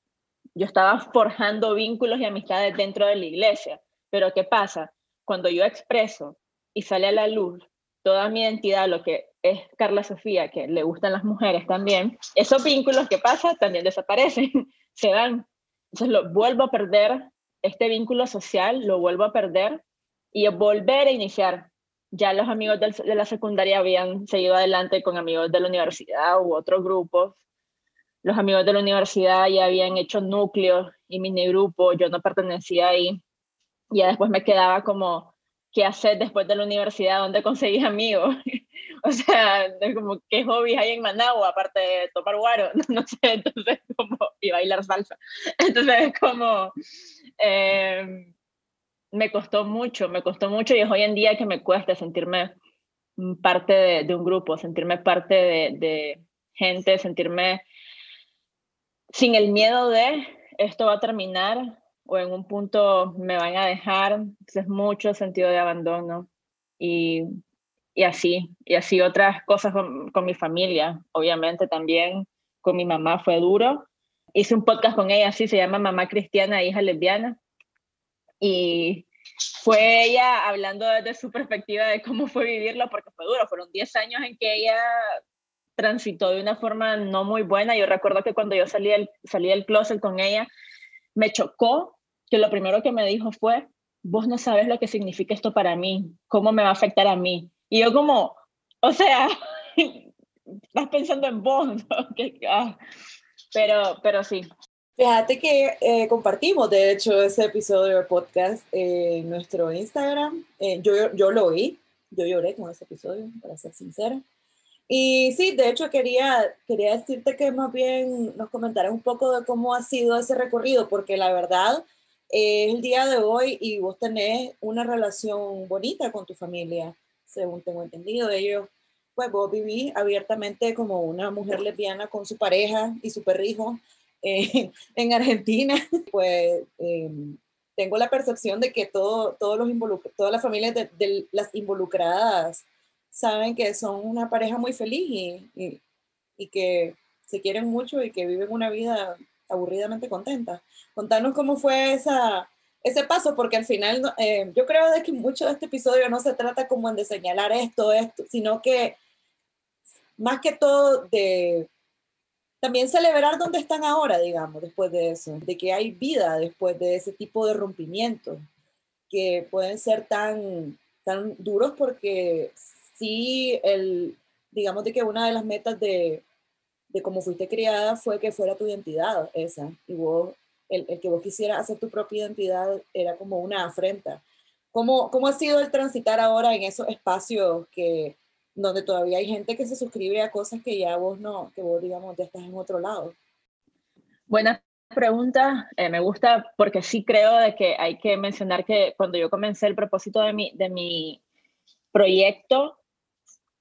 S3: Yo estaba forjando vínculos y amistades dentro de la iglesia. Pero ¿qué pasa? Cuando yo expreso y sale a la luz toda mi identidad, lo que es Carla Sofía, que le gustan las mujeres también, esos vínculos que pasan también desaparecen, se dan. Entonces lo vuelvo a perder, este vínculo social lo vuelvo a perder y volver a iniciar. Ya los amigos de la secundaria habían seguido adelante con amigos de la universidad u otros grupos. Los amigos de la universidad ya habían hecho núcleos y mini grupos, yo no pertenecía ahí. Ya después me quedaba como qué hacer después de la universidad, dónde conseguís amigos. o sea, como qué hobbies hay en Managua, aparte de topar guaro, no sé, entonces como, y bailar salsa. Entonces como, eh, me costó mucho, me costó mucho y es hoy en día que me cuesta sentirme parte de, un grupo, sentirme parte de gente, sentirme sin el miedo de esto va a terminar, o en un punto me van a dejar, es mucho sentido de abandono. Y, y así, y así otras cosas con, con, mi familia, obviamente también con mi mamá fue duro. Hice un podcast con ella, así se llama Mamá Cristiana, hija lesbiana, y fue ella hablando desde su perspectiva de cómo fue vivirlo, porque fue duro, fueron 10 años en que ella transitó de una forma no muy buena. Yo recuerdo que cuando yo salí del, salí del closet con ella, me chocó que lo primero que me dijo fue, vos no sabes lo que significa esto para mí, cómo me va a afectar a mí. Y yo como, o sea, estás pensando en vos, ¿no? Ah, pero, pero sí.
S1: Fíjate que eh, compartimos, de hecho, ese episodio de podcast en nuestro Instagram. Eh, yo, yo lo vi, yo lloré con ese episodio, para ser sincera. Y sí, de hecho quería, quería decirte que más bien nos comentaras un poco de cómo ha sido ese recorrido, porque la verdad, es el día de hoy y vos tenés una relación bonita con tu familia, según tengo entendido. Ellos, pues vos vivís abiertamente como una mujer lesbiana con su pareja y su perrijo eh, en Argentina. Pues em, tengo la percepción de que todo, todos los todas las familias de, las involucradas saben que son una pareja muy feliz y, y que se quieren mucho y que viven una vida aburridamente contenta. Contanos cómo fue esa, ese paso, porque al final eh, yo creo de que mucho de este episodio no se trata como de señalar esto, esto, sino que más que todo de también celebrar dónde están ahora, digamos, después de eso, de que hay vida después de ese tipo de rompimientos, que pueden ser tan, tan duros porque sí, el, digamos de que una de las metas de, de cómo fuiste criada fue que fuera tu identidad esa, y vos, el, el que vos quisieras hacer tu propia identidad era como una afrenta. ¿Cómo, ¿Cómo ha sido el transitar ahora en esos espacios que donde todavía hay gente que se suscribe a cosas que ya vos no, que vos digamos ya estás en otro lado.
S3: Buena pregunta, eh, me gusta porque sí creo de que hay que mencionar que cuando yo comencé el propósito de mi, de mi proyecto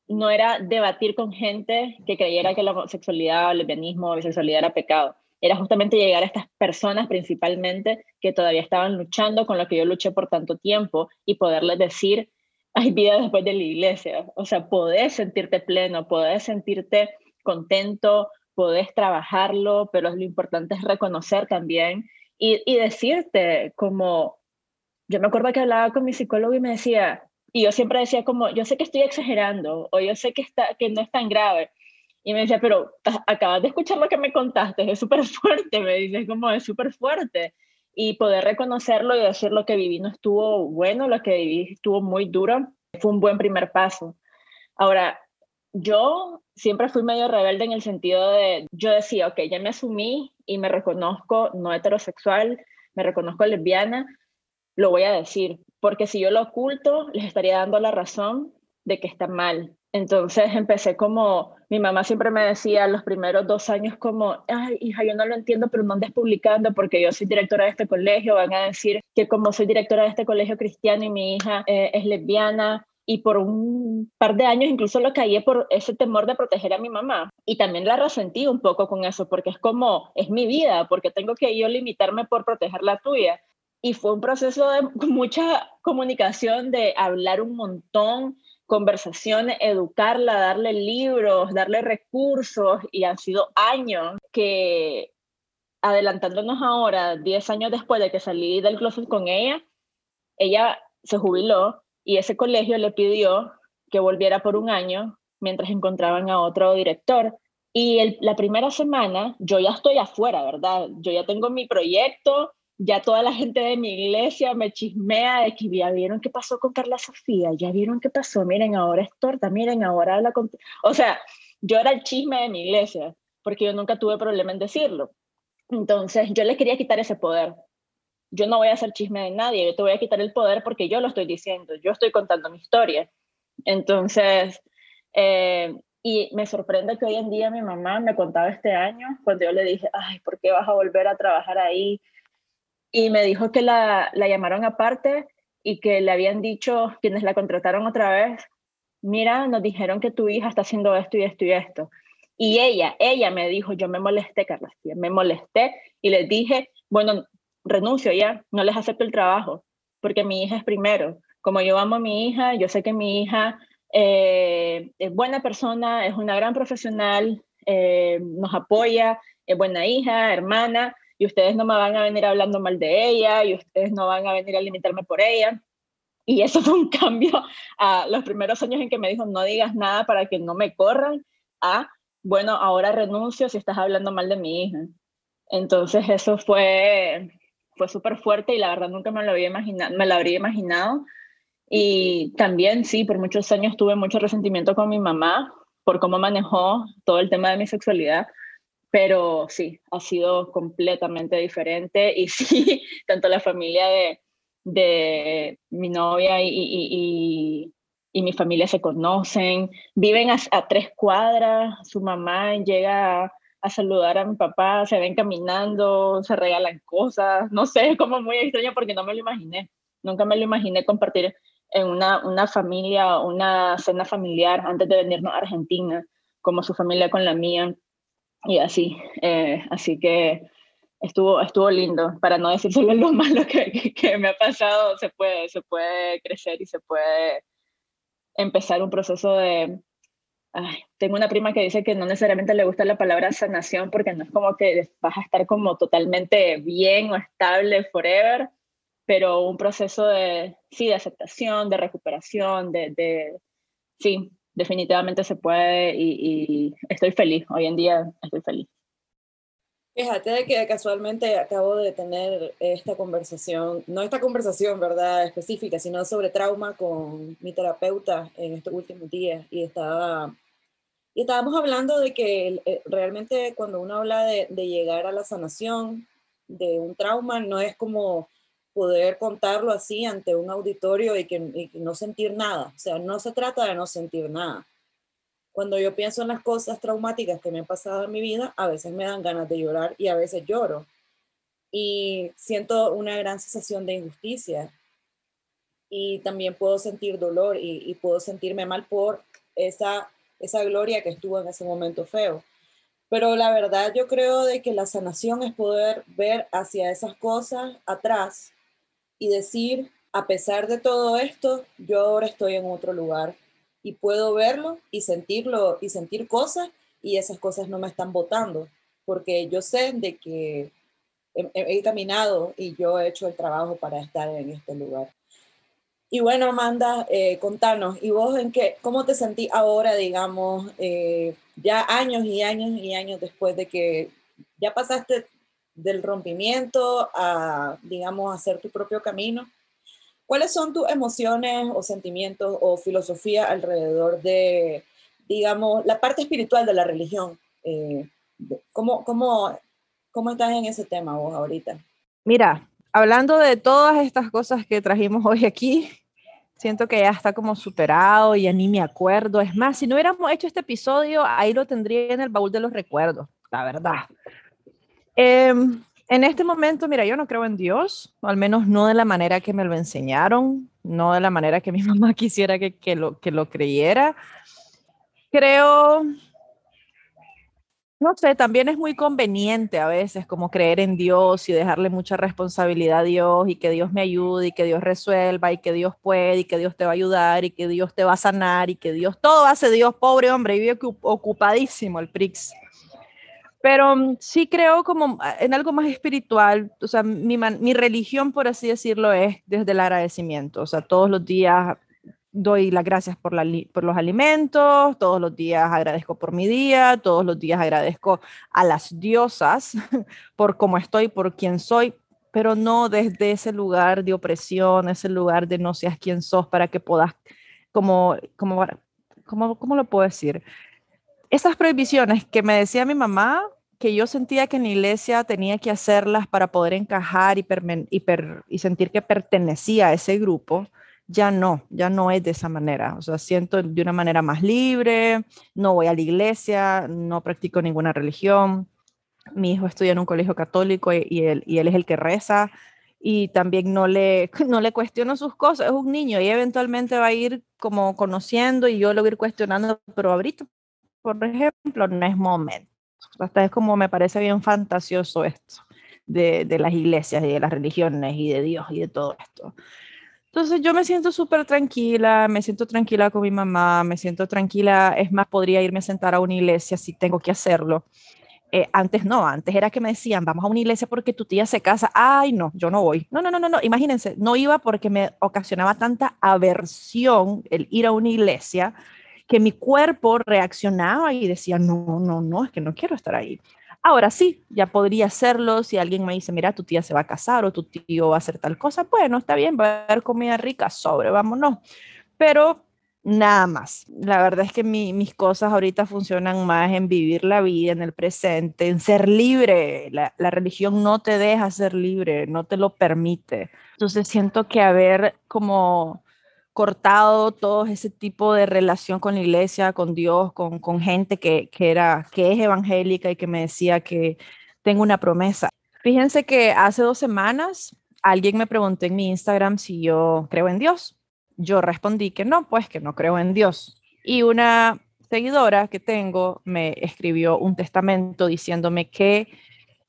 S3: no era debatir con gente que creyera que la homosexualidad, el lesbianismo, la bisexualidad era pecado. Era justamente llegar a estas personas principalmente que todavía estaban luchando con lo que yo luché por tanto tiempo y poderles decir hay vida después de la iglesia. O sea, podés sentirte pleno, podés sentirte contento, podés trabajarlo, pero lo importante es reconocer también y, y decirte como, yo me acuerdo que hablaba con mi psicólogo y me decía, y yo siempre decía como, yo sé que estoy exagerando o yo sé que, está, que no es tan grave. Y me decía, pero acabas de escuchar lo que me contaste, es súper fuerte, me dice, como es súper fuerte y poder reconocerlo y decir lo que viví no estuvo bueno, lo que viví estuvo muy duro, fue un buen primer paso. Ahora, yo siempre fui medio rebelde en el sentido de, yo decía, ok, ya me asumí y me reconozco no heterosexual, me reconozco lesbiana, lo voy a decir, porque si yo lo oculto, les estaría dando la razón de que está mal. Entonces empecé como, mi mamá siempre me decía los primeros dos años como, ay, hija, yo no lo entiendo, pero no andes publicando porque yo soy directora de este colegio, van a decir que como soy directora de este colegio cristiano y mi hija eh, es lesbiana, y por un par de años incluso lo caí por ese temor de proteger a mi mamá. Y también la resentí un poco con eso, porque es como, es mi vida, porque tengo que yo limitarme por proteger la tuya. Y fue un proceso de mucha comunicación, de hablar un montón, conversaciones, educarla, darle libros, darle recursos y han sido años que adelantándonos ahora, 10 años después de que salí del closet con ella, ella se jubiló y ese colegio le pidió que volviera por un año mientras encontraban a otro director. Y la primera semana yo ya estoy afuera, ¿verdad? Yo ya tengo mi proyecto, ya toda la gente de mi iglesia me chismea de que ya vieron qué pasó con Carla Sofía, ya vieron qué pasó, miren, ahora es torta, miren, ahora habla con... O sea, yo era el chisme de mi iglesia, porque yo nunca tuve problema en decirlo. Entonces, yo les quería quitar ese poder. Yo no voy a hacer chisme de nadie, yo te voy a quitar el poder porque yo lo estoy diciendo, yo estoy contando mi historia. Entonces, eh, y me sorprende que hoy en día mi mamá me contaba este año, cuando yo le dije, ay, ¿por qué vas a volver a trabajar ahí? Y me dijo que la, la llamaron aparte y que le habían dicho quienes la contrataron otra vez, mira, nos dijeron que tu hija está haciendo esto y esto y esto. Y ella, ella me dijo, yo me molesté, Carla, me molesté y les dije, bueno, renuncio ya, no les acepto el trabajo, porque mi hija es primero. Como yo amo a mi hija, yo sé que mi hija eh, es buena persona, es una gran profesional, eh, nos apoya, es buena hija, hermana, y ustedes no me van a venir hablando mal de ella y ustedes no van a venir a limitarme por ella. Y eso fue un cambio a los primeros años en que me dijo, no digas nada para que no me corran, a, bueno, ahora renuncio si estás hablando mal de mi hija. Entonces eso fue, fue súper fuerte y la verdad nunca me lo, había imaginado, me lo habría imaginado. Y también, sí, por muchos años tuve mucho resentimiento con mi mamá por cómo manejó todo el tema de mi sexualidad pero sí, ha sido completamente diferente y sí, tanto la familia de, de mi novia y, y, y, mi familia se conocen, viven a, tres cuadras, su mamá llega a, a, saludar a mi papá, se ven caminando, se regalan cosas, no sé, es como muy extraño porque no me lo imaginé, nunca me lo imaginé compartir en una, una familia, una cena familiar antes de venirnos a Argentina, como su familia con la mía y así, eh, así que estuvo, estuvo lindo, para no decir solo lo malo que, que, me ha pasado, se puede, se puede crecer y se puede empezar un proceso de... tengo una prima que dice que no necesariamente le gusta la palabra sanación porque no es como que vas a estar como totalmente bien o estable forever, pero un proceso de, sí, de aceptación, de recuperación, de, de sí, definitivamente se puede y, y estoy feliz, hoy en día estoy feliz.
S1: Fíjate que casualmente acabo de tener esta conversación, no esta conversación, ¿verdad? Específica, sino sobre trauma con mi terapeuta en estos últimos días y estaba y estábamos hablando de que eh, realmente cuando uno habla de, de, llegar a la sanación de un trauma, no es como poder contarlo así ante un auditorio y que, y no sentir nada. O sea, no se trata de no sentir nada. Cuando yo pienso en las cosas traumáticas que me han pasado en mi vida, a veces me dan ganas de llorar y a veces lloro. Y siento una gran sensación de injusticia. Y también puedo sentir dolor y, y puedo sentirme mal por esa, esa gloria que estuvo en ese momento feo. Pero la verdad yo creo de que la sanación es poder ver hacia esas cosas atrás y decir, a pesar de todo esto, yo ahora estoy en otro lugar y puedo verlo y sentirlo y sentir cosas y esas cosas no me están botando, porque yo sé de que he, caminado y yo he hecho el trabajo para estar en este lugar. Y bueno, Amanda, eh, contanos, ¿y vos en qué, cómo te sentís ahora, digamos, eh, ya años y años y años después de que ya pasaste del rompimiento a, digamos, hacer tu propio camino? ¿Cuáles son tus emociones o sentimientos o filosofía alrededor de, digamos, la parte espiritual de la religión? Eh, ¿cómo, cómo, ¿Cómo estás en ese tema vos ahorita?
S4: Mira, hablando de todas estas cosas que trajimos hoy aquí, siento que ya está como superado, y ya ni me acuerdo. Es más, si no hubiéramos hecho este episodio, ahí lo tendría en el baúl de los recuerdos, la verdad. Eh, en este momento, mira, yo no creo en Dios, o al menos no de la manera que me lo enseñaron, no de la manera que mi mamá quisiera que, que, lo, que lo creyera. Creo, no sé, también es muy conveniente a veces como creer en Dios y dejarle mucha responsabilidad a Dios y que Dios me ayude y que Dios resuelva y que Dios puede y que Dios te va a ayudar y que Dios te va a sanar y que Dios todo hace Dios, pobre hombre, vive ocupadísimo el Prix pero mm, sí creo como ah, en algo más espiritual, o sea, mi, mi religión, por así decirlo, es desde el agradecimiento, o sea, todos los días doy las gracias por, la, por los alimentos, todos los días agradezco por mi día, todos los días agradezco a las diosas por cómo estoy, por quién soy, pero no desde ese lugar de opresión, ese lugar de no seas quién sos para que puedas, como, como, como, ¿cómo lo puedo decir? Esas prohibiciones que me decía mi mamá, que yo sentía que en la iglesia tenía que hacerlas para poder encajar y, sentir que pertenecía a ese grupo, ya no, ya no es de esa manera. O sea, siento de una manera más libre, no voy a la iglesia, no practico ninguna religión. Mi hijo estudia en un colegio católico y, él, y él es el que reza y también no le, no le cuestiono sus cosas. Es un niño y eventualmente va a ir como conociendo y yo lo voy a ir cuestionando, pero ahorita, por ejemplo, no es momento. Hasta es como me parece bien fantasioso esto de, de las iglesias y de las religiones y de Dios y de todo esto. Entonces yo me siento súper tranquila, me siento tranquila con mi mamá, me siento tranquila, es más, podría irme a sentar a una iglesia si tengo que hacerlo. Eh, antes no, antes era que me decían, vamos a una iglesia porque tu tía se casa. Ay, no, yo no voy. No, no, no, no, no. Imagínense, no iba porque me ocasionaba tanta aversión el ir a una iglesia que mi cuerpo reaccionaba y decía, no, no, no, es que no quiero estar ahí. Ahora sí, ya podría hacerlo si alguien me dice, mira, tu tía se va a casar o tu tío va a hacer tal cosa. Bueno, está bien, va a haber comida rica, sobre, vámonos. Pero nada más. La verdad es que mis cosas ahorita funcionan más en vivir la vida, en el presente, en ser libre. La, la, religión no te deja ser libre, no te lo permite. Entonces siento que haber como cortado todo ese tipo de relación con la iglesia, con Dios, con, con gente que, que, era, que es evangélica y que me decía que tengo una promesa. Fíjense que hace dos semanas alguien me preguntó en mi Instagram si yo creo en Dios. Yo respondí que no, pues que no creo en Dios. Y una seguidora que tengo me escribió un testamento diciéndome que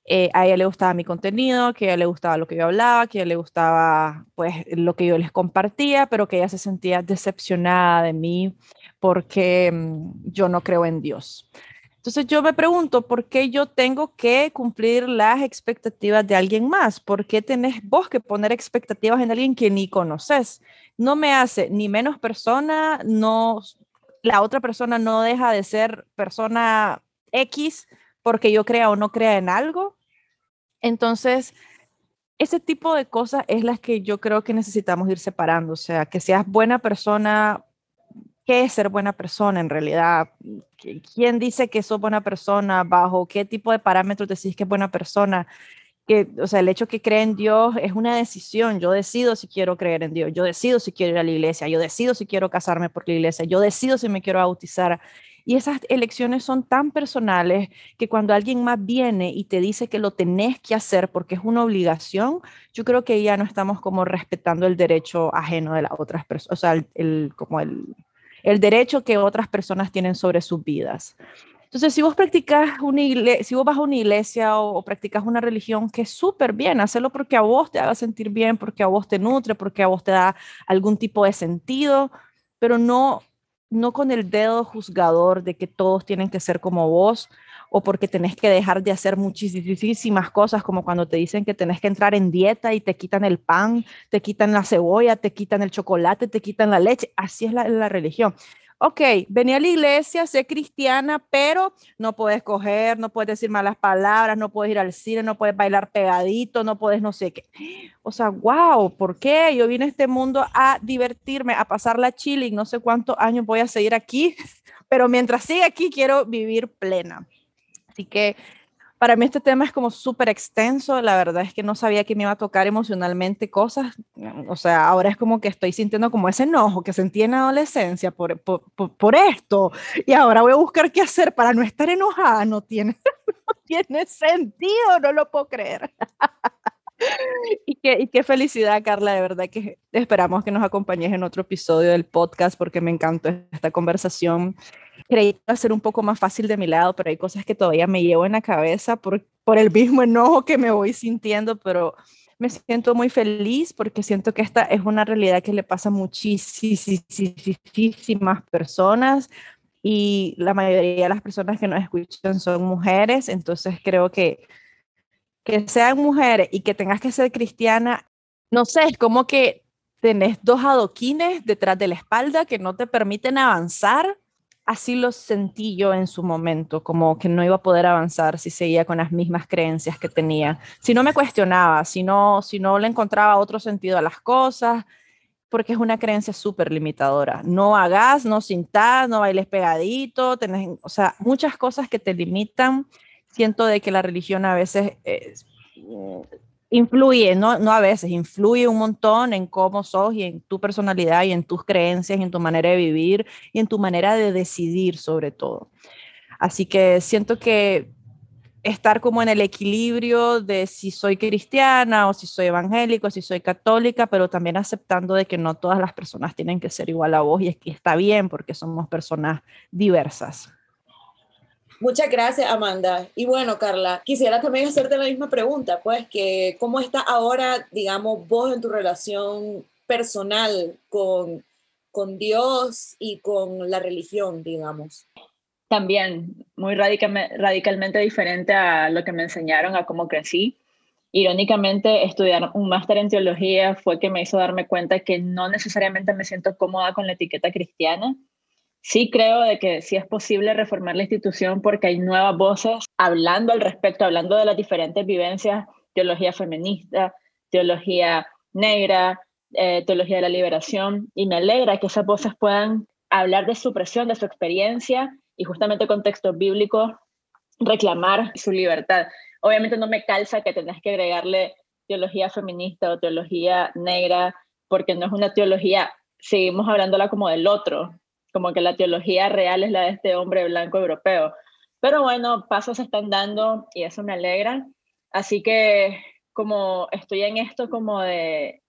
S4: eh, a ella le gustaba mi contenido, que a ella le gustaba lo que yo hablaba, que a ella le gustaba pues lo que yo les compartía, pero que ella se sentía decepcionada de mí porque mm, yo no creo en Dios. Entonces yo me pregunto, ¿por qué yo tengo que cumplir las expectativas de alguien más? ¿Por qué tenés vos que poner expectativas en alguien que ni conoces? No me hace ni menos persona, no, la otra persona no deja de ser persona X porque yo crea o no crea en algo. Entonces, ese tipo de cosas es las que yo creo que necesitamos ir separando. O sea, que seas buena persona ¿Qué es ser buena persona en realidad? ¿Quién dice que sos buena persona? ¿Bajo qué tipo de parámetros decís que es buena persona? Que, o sea, el hecho que cree en Dios es una decisión. Yo decido si quiero creer en Dios, yo decido si quiero ir a la iglesia, yo decido si quiero casarme por la iglesia, yo decido si me quiero bautizar. Y esas elecciones son tan personales que cuando alguien más viene y te dice que lo tenés que hacer porque es una obligación, yo creo que ya no estamos como respetando el derecho ajeno de las otras personas, o sea, el, como el, el derecho que otras personas tienen sobre sus vidas. Entonces, si vos practicas una iglesia, si vos vas a una iglesia o, practicas una religión, que es súper bien, hacerlo porque a vos te haga sentir bien, porque a vos te nutre, porque a vos te da algún tipo de sentido, pero no, no con el dedo juzgador de que todos tienen que ser como vos o porque tenés que dejar de hacer muchísimas cosas, como cuando te dicen que tenés que entrar en dieta y te quitan el pan, te quitan la cebolla, te quitan el chocolate, te quitan la leche. Así es la, la religión. Ok, vení a la iglesia, sé cristiana, pero no puedes coger, no puedes decir malas palabras, no puedes ir al cine, no puedes bailar pegadito, no puedes no sé qué. O sea, wow, ¿por qué? Yo vine a este mundo a divertirme, a pasar la chilling, no sé cuántos años voy a seguir aquí, pero mientras siga aquí quiero vivir plena. Así que para mí este tema es como súper extenso, la verdad es que no sabía que me iba a tocar emocionalmente cosas, o sea, ahora es como que estoy sintiendo como ese enojo que sentí en la adolescencia por, por, por, esto, y ahora voy a buscar qué hacer para no estar enojada, no tiene, no tiene sentido, no lo puedo creer. y, qué, y qué felicidad, Carla, de verdad que esperamos que nos acompañes en otro episodio del podcast porque me encantó esta conversación. Creí que iba a ser un poco más fácil de mi lado, pero hay cosas que todavía me llevo en la cabeza por, por el mismo enojo que me voy sintiendo, pero me siento muy feliz porque siento que esta es una realidad que le pasa a muchísimas personas y la mayoría de las personas que nos escuchan son mujeres, entonces creo que que sean mujeres y que tengas que ser cristiana, no sé, es como que tenés dos adoquines detrás de la espalda que no te permiten avanzar. Así lo sentí yo en su momento, como que no iba a poder avanzar si seguía con las mismas creencias que tenía. Si no me cuestionaba, si no, si no le encontraba otro sentido a las cosas, porque es una creencia súper limitadora. No hagas, no sintas, no bailes pegadito, tenés, o sea, muchas cosas que te limitan siento de que la religión a veces influye, no, no a veces, influye un montón en cómo sos y en tu personalidad y en tus creencias y en tu manera de vivir y en tu manera de decidir sobre todo. Así que siento que estar como en el equilibrio de si soy cristiana o si soy evangélico, si soy católica, pero también aceptando de que no todas las personas tienen que ser igual a vos y es que está bien porque somos personas diversas.
S1: Muchas gracias, Amanda. Y bueno, Carla, quisiera también hacerte la misma pregunta, pues, que cómo está ahora, digamos, vos en tu relación personal con, con Dios y con la religión, digamos.
S3: También muy radicalmente diferente a lo que me enseñaron, a cómo crecí. Irónicamente, estudiar un máster en teología fue que me hizo darme cuenta que no necesariamente me siento cómoda con la etiqueta cristiana sí creo de que sí es posible reformar la institución porque hay nuevas voces hablando al respecto, hablando de las diferentes vivencias, teología feminista, teología negra, eh, teología de la liberación, y me alegra que esas voces puedan hablar de su presión, de su experiencia y justamente con textos bíblicos reclamar su libertad. Obviamente no me calza que tenés que agregarle teología feminista o teología negra, porque no es una teología, seguimos hablándola como del otro, como que la teología real es la de este hombre blanco europeo. Pero bueno, pasos se están dando y eso me alegra. Así que como estoy en esto como de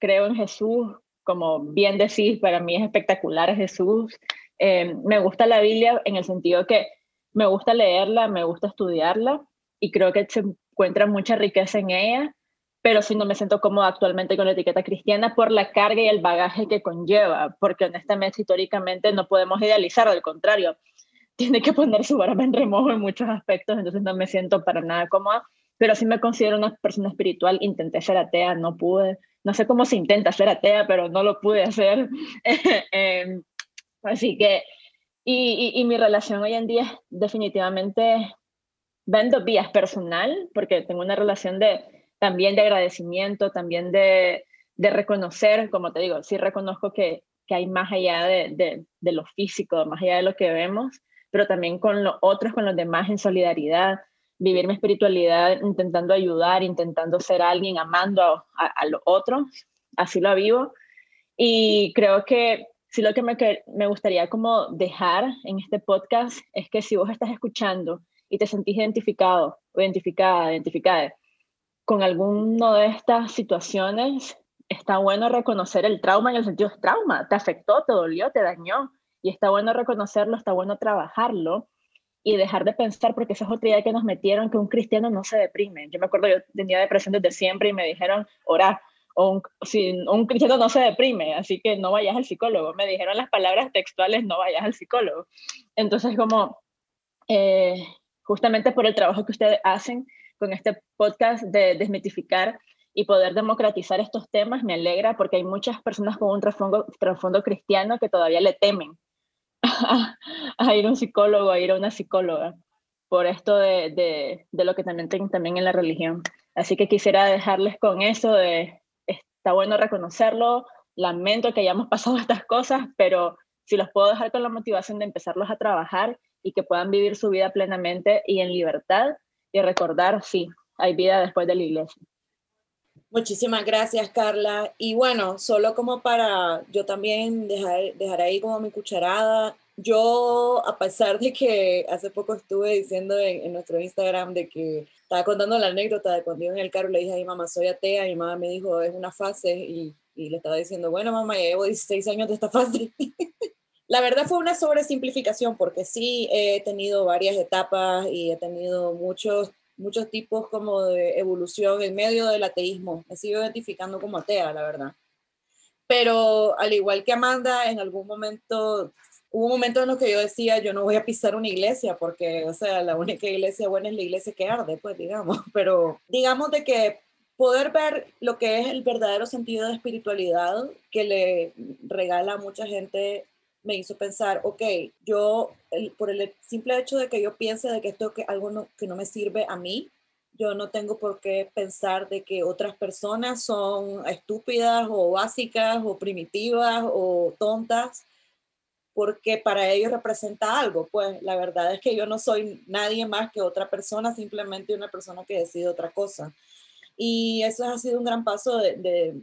S3: creo en Jesús, como bien decís, para mí es espectacular Jesús. Eh, me gusta la Biblia en el sentido que me gusta leerla, me gusta estudiarla y creo que se encuentra mucha riqueza en ella pero si no me siento cómoda actualmente con la etiqueta cristiana por la carga y el bagaje que conlleva, porque honestamente históricamente no podemos idealizar, al contrario, tiene que poner su barba en remojo en muchos aspectos, entonces no me siento para nada cómoda, pero sí me considero una persona espiritual, intenté ser atea, no pude, no sé cómo se intenta ser atea, pero no lo pude hacer. Em, así que, y, y, mi relación hoy en día definitivamente vendo vías personal, porque tengo una relación de también de agradecimiento, también de, reconocer, como te digo, sí reconozco que, hay más allá de, lo físico, más allá de lo que vemos, pero también con los otros, con los demás en solidaridad, vivir mi espiritualidad intentando ayudar, intentando ser alguien, amando a, a, los otros, así lo vivo. Y creo que sí lo que me, que me gustaría como dejar en este podcast es que si vos estás escuchando y te sentís identificado o identificada, identificada con alguna de estas situaciones, está bueno reconocer el trauma en el sentido de trauma, te afectó, te dolió, te dañó, y está bueno reconocerlo, está bueno trabajarlo y dejar de pensar, porque esa es otra idea que nos metieron, que un cristiano no se deprime. Yo me acuerdo, yo tenía depresión desde siempre y me dijeron, orar, o un, si, un cristiano no se deprime, así que no vayas al psicólogo. Me dijeron las palabras textuales, no vayas al psicólogo. Entonces, como, eh, justamente por el trabajo que ustedes hacen con este podcast de desmitificar y poder democratizar estos temas, me alegra porque hay muchas personas con un trasfondo, trasfondo cristiano que todavía le temen a, ir a un psicólogo, a ir a una psicóloga, por esto de, de, de lo que también tienen también en la religión. Así que quisiera dejarles con eso de, está bueno reconocerlo, lamento que hayamos pasado estas cosas, pero si los puedo dejar con la motivación de empezarlos a trabajar y que puedan vivir su vida plenamente y en libertad y recordar, sí, hay vida después de la iglesia.
S1: Muchísimas gracias, Carla. Y bueno, solo como para yo también dejar, dejar ahí como mi cucharada. Yo, a pesar de que hace poco estuve diciendo en, nuestro Instagram de que estaba contando la anécdota de cuando iba en el carro, le dije a mi mamá, soy atea, y mi mamá me dijo, es una fase, y, y le estaba diciendo, bueno, mamá, ya llevo 16 años de esta fase. la verdad fue una sobresimplificación porque sí he tenido varias etapas y he tenido muchos muchos tipos como de evolución en medio del ateísmo. Me sigo identificando como atea, la verdad. Pero al igual que Amanda, en algún momento, hubo un momento en los que yo decía, yo no voy a pisar una iglesia, porque, o sea, la única iglesia buena es la iglesia que arde, pues, digamos. Pero digamos de que poder ver lo que es el verdadero sentido de espiritualidad que le regala a mucha gente me hizo pensar, ok, yo por el simple hecho de que yo piense de que esto es algo que no me sirve a mí, yo no tengo por qué pensar de que otras personas son estúpidas o básicas o primitivas o tontas porque para ellos representa algo. Pues la verdad es que yo no soy nadie más que otra persona, simplemente una persona que decide otra cosa. Y eso ha sido un gran paso de,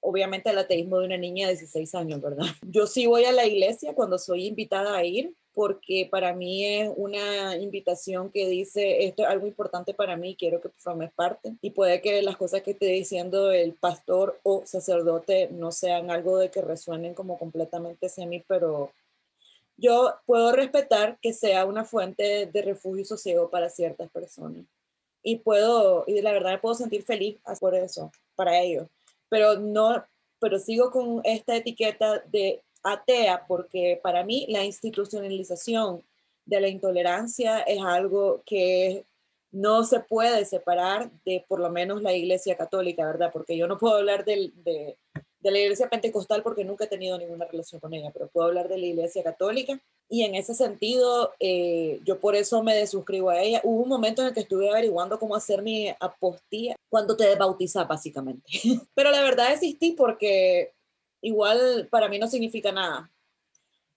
S1: obviamente el ateísmo de una niña de 16 años, ¿verdad? Yo sí voy a la iglesia cuando soy invitada a ir, porque para mí es una invitación que dice, esto es algo importante para mí, quiero que formes parte. Y puede que las cosas que esté diciendo el pastor o sacerdote no sean algo de que resuenen como completamente hacia mí, pero yo puedo respetar que sea una fuente de refugio y sosiego para ciertas personas. Y puedo, y la verdad puedo sentir feliz por eso, para ellos pero no, pero sigo con esta etiqueta de atea porque para mí la institucionalización de la intolerancia es algo que no se puede separar de por lo menos la iglesia católica, ¿verdad? Porque yo no puedo hablar de, de la iglesia pentecostal porque nunca he tenido ninguna relación con ella, pero puedo hablar de la iglesia católica y en ese sentido eh, yo por eso me desuscribo a ella. Hubo un momento en el que estuve averiguando cómo hacer mi apostía cuando te bautizas básicamente, pero la verdad existí porque igual para mí no significa nada.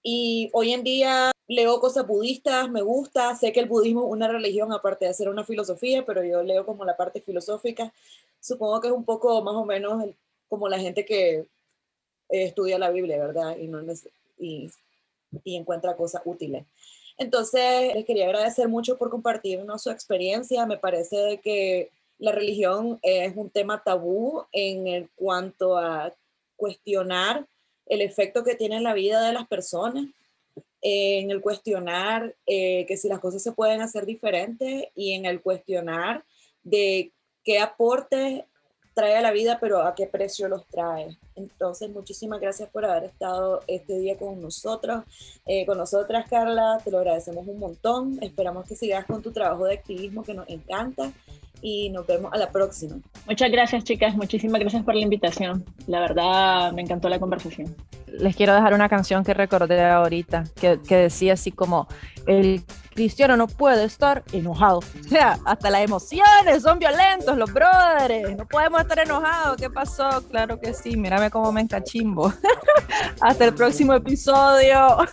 S1: Y hoy en día leo cosas budistas, me gusta, sé que el budismo es una religión aparte de ser una filosofía, pero yo leo como la parte filosófica. Supongo que es un poco más o menos como la gente que eh, estudia la Biblia, ¿verdad? Y, no, y, y encuentra cosas útiles. Entonces, les quería agradecer mucho por compartirnos su experiencia. Me parece que la religión es un tema tabú en el cuanto a cuestionar el efecto que tiene en la vida de las personas, en el cuestionar eh, que si las cosas se pueden hacer diferentes y en el cuestionar de qué aporte trae a la vida, pero a qué precio los trae. Entonces, muchísimas gracias por haber estado este día con nosotros, eh, con nosotras, Carla. Te lo agradecemos un montón. Esperamos que sigas con tu trabajo de activismo que nos encanta y nos vemos a la próxima.
S3: Muchas gracias, chicas. Muchísimas gracias por la invitación. La verdad, me encantó la conversación.
S4: Les quiero dejar una canción que recordé ahorita, que, que decía así como, el cristiano no puede estar enojado. O sea, hasta las emociones son violentos, los brothers. No podemos estar enojados. ¿Qué pasó? Claro que sí. Mírame cómo me encachimbo. hasta el próximo episodio.